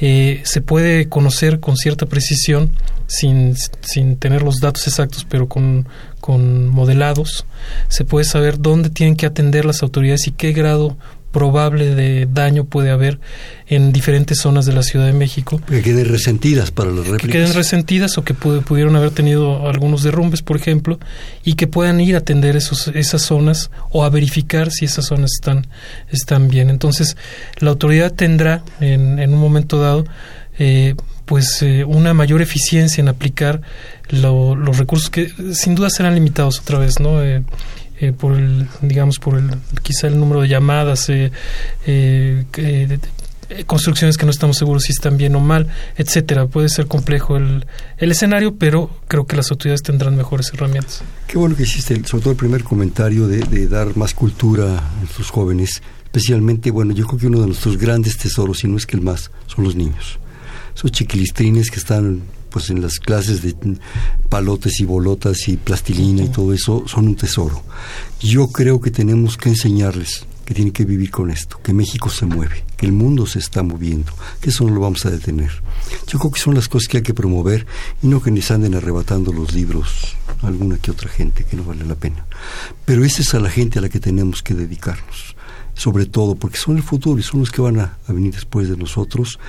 eh, se puede conocer con cierta precisión, sin, sin tener los datos exactos, pero con, con modelados, se puede saber dónde tienen que atender las autoridades y qué grado probable de daño puede haber en diferentes zonas de la Ciudad de México. Que queden resentidas para los réplicas. Que queden resentidas o que pudieron haber tenido algunos derrumbes, por ejemplo, y que puedan ir a atender esos, esas zonas o a verificar si esas zonas están, están bien. Entonces, la autoridad tendrá en, en un momento dado eh, pues eh, una mayor eficiencia en aplicar los recursos que sin duda serán limitados otra vez, ¿no? Eh, eh, por el, digamos, por el, quizá el número de llamadas, eh, eh, construcciones que no estamos seguros si están bien o mal, etcétera. Puede ser complejo el, el escenario, pero creo que las autoridades tendrán mejores herramientas. Qué bueno que hiciste, sobre todo el primer comentario de, de dar más cultura a nuestros jóvenes, especialmente, bueno, yo creo que uno de nuestros grandes tesoros, si no es que el más, son los niños. Esos chiquilistrines que están pues en las clases de palotes y bolotas y plastilina y todo eso son un tesoro. Yo creo que tenemos que enseñarles que tienen que vivir con esto, que México se mueve, que el mundo se está moviendo, que eso no lo vamos a detener. Yo creo que son las cosas que hay que promover y no que les anden arrebatando los libros a alguna que otra gente que no vale la pena. Pero esa es a la gente a la que tenemos que dedicarnos sobre todo porque son el futuro y son los que van a, venir después de nosotros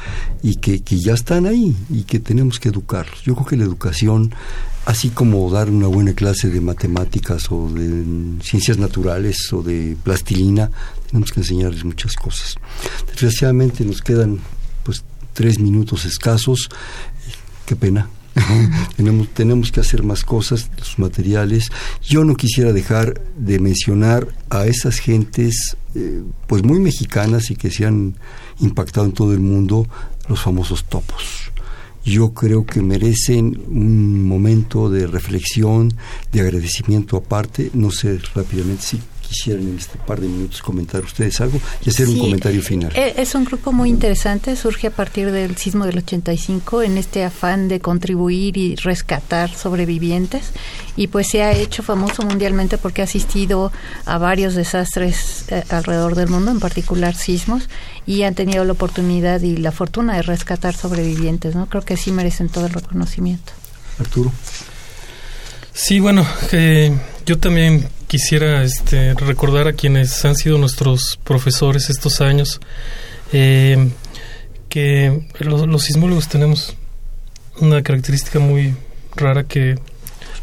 y que, que, ya están ahí y que tenemos que educarlos. Yo creo que la educación, así como dar una buena clase de matemáticas o de ciencias naturales o de plastilina, tenemos que enseñarles muchas cosas. Desgraciadamente nos quedan pues tres minutos escasos. Qué pena, [LAUGHS] tenemos, tenemos que hacer más cosas, los materiales. Yo no quisiera dejar de mencionar a esas gentes, eh, pues muy mexicanas y que se han impactado en todo el mundo, los famosos topos. Yo creo que merecen un momento de reflexión, de agradecimiento aparte. No sé rápidamente si quisieran en este par de minutos comentar ustedes algo y hacer un comentario final. Eh, es un grupo muy interesante, surge a partir del sismo del 85 en este afán de contribuir y rescatar sobrevivientes y pues se ha hecho famoso mundialmente porque ha asistido a varios desastres eh, alrededor del mundo, en particular sismos, y han tenido la oportunidad y la fortuna de rescatar sobrevivientes, ¿no? Creo que sí merecen todo el reconocimiento. Arturo. Sí, bueno, eh, yo también quisiera este, recordar a quienes han sido nuestros profesores estos años, eh, que los, sismólogos tenemos una característica muy rara que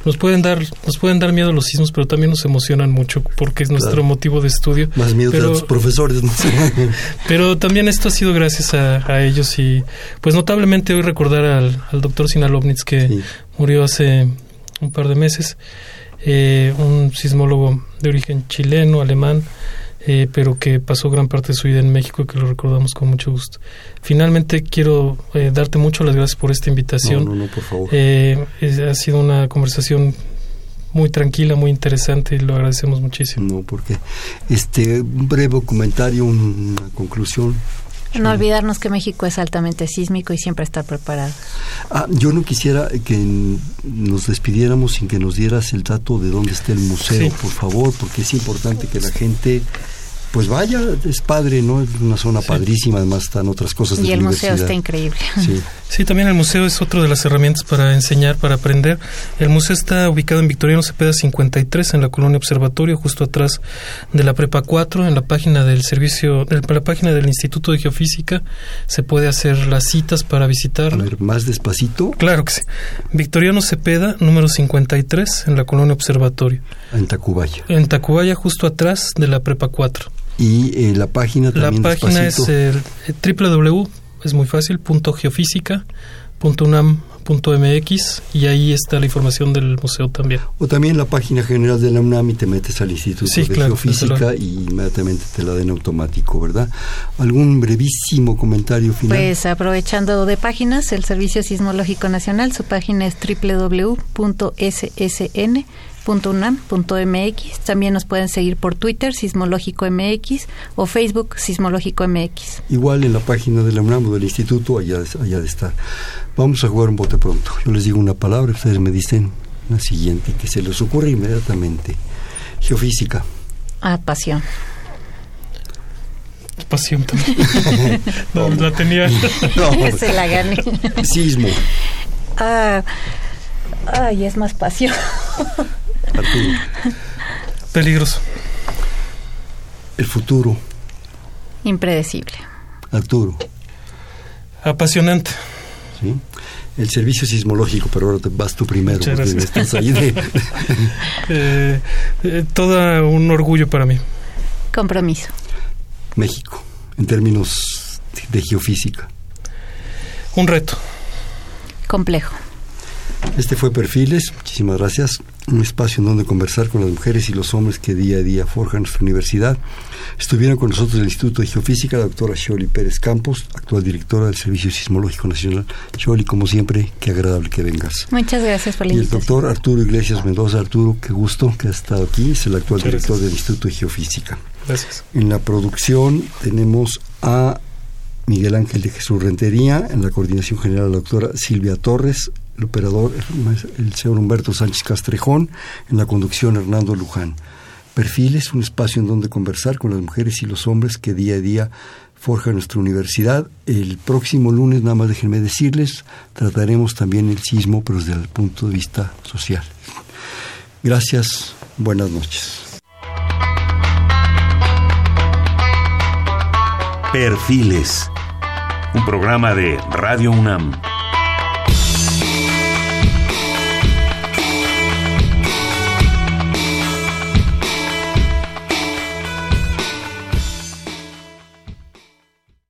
nos pueden dar nos pueden dar miedo los sismos pero también nos emocionan mucho porque es nuestro motivo de estudio. Más miedo pero, los profesores [LAUGHS] pero también esto ha sido gracias a, ellos y pues notablemente hoy recordar al, al doctor Sinalovnitz que murió hace un par de meses eh, un sismólogo de origen chileno, alemán, eh, pero que pasó gran parte de su vida en México y que lo recordamos con mucho gusto. Finalmente, quiero eh, darte mucho las gracias por esta invitación. No, no, por favor. ha sido una conversación muy tranquila, muy interesante y lo agradecemos muchísimo. No, porque este un breve comentario, una conclusión. No olvidarnos que México es altamente sísmico y siempre estar preparado. Ah, yo no quisiera que nos despidiéramos sin que nos dieras el dato de dónde está el museo, por favor, porque es importante que la gente pues vaya, es padre, ¿no? Es una zona padrísima, además están otras cosas de Y el museo está increíble. Sí. [LAUGHS] sí, también el museo es otro de las herramientas para enseñar, para aprender. El museo está ubicado en Victoriano Cepeda 53, en la colonia Observatorio, justo atrás de la Prepa 4, en la página del servicio, de la página del Instituto de Geofísica, se puede hacer las citas para visitar. A ver, más despacito. Claro que sí. Victoriano Cepeda, número 53, en la colonia Observatorio. En Tacubaya. En Tacubaya, justo atrás de la Prepa 4. Y eh, la página también. La página es el eh, www, es muy fácil, punto geofísica, punto unam, punto mx, y ahí está la información del museo también. O también la página general de la UNAM y te metes al Instituto de Geofísica y inmediatamente te la den automático, ¿verdad? ¿Algún brevísimo comentario final? Pues aprovechando de páginas, el Servicio Sismológico Nacional, su página es www.ssn .unam.mx. También nos pueden seguir por Twitter, Sismológico MX, o Facebook, Sismológico MX. Igual en la página de la UNAM o del Instituto, allá, allá de estar. Vamos a jugar un bote pronto. Yo les digo una palabra, ustedes me dicen la siguiente, que se les ocurre inmediatamente. Geofísica. Ah, pasión. Pasión también. [LAUGHS] no, la tenía. no, [LAUGHS] se la gané. Sismo. Ah, ay, es más pasión. Arturo. Peligroso. El futuro. Impredecible. Arturo. Apasionante. ¿Sí? El servicio sismológico, pero ahora te vas tú primero. Porque estás ahí de... [LAUGHS] eh, eh, todo un orgullo para mí. Compromiso. México, en términos de geofísica. Un reto. Complejo. Este fue Perfiles, muchísimas gracias. Un espacio en donde conversar con las mujeres y los hombres que día a día forjan nuestra universidad. Estuvieron con nosotros del Instituto de Geofísica la doctora Sholi Pérez Campos, actual directora del Servicio Sismológico Nacional. Sholi, como siempre, qué agradable que vengas. Muchas gracias por la Y el doctor Arturo Iglesias Mendoza. Arturo, qué gusto que has estado aquí. Es el actual director del Instituto de Geofísica. Gracias. En la producción tenemos a Miguel Ángel de Jesús Rentería, en la coordinación general la doctora Silvia Torres, el operador, el señor Humberto Sánchez Castrejón, en la conducción Hernando Luján. Perfiles, un espacio en donde conversar con las mujeres y los hombres que día a día forjan nuestra universidad. El próximo lunes, nada más déjenme decirles, trataremos también el sismo, pero desde el punto de vista social. Gracias, buenas noches. Perfiles, un programa de Radio UNAM.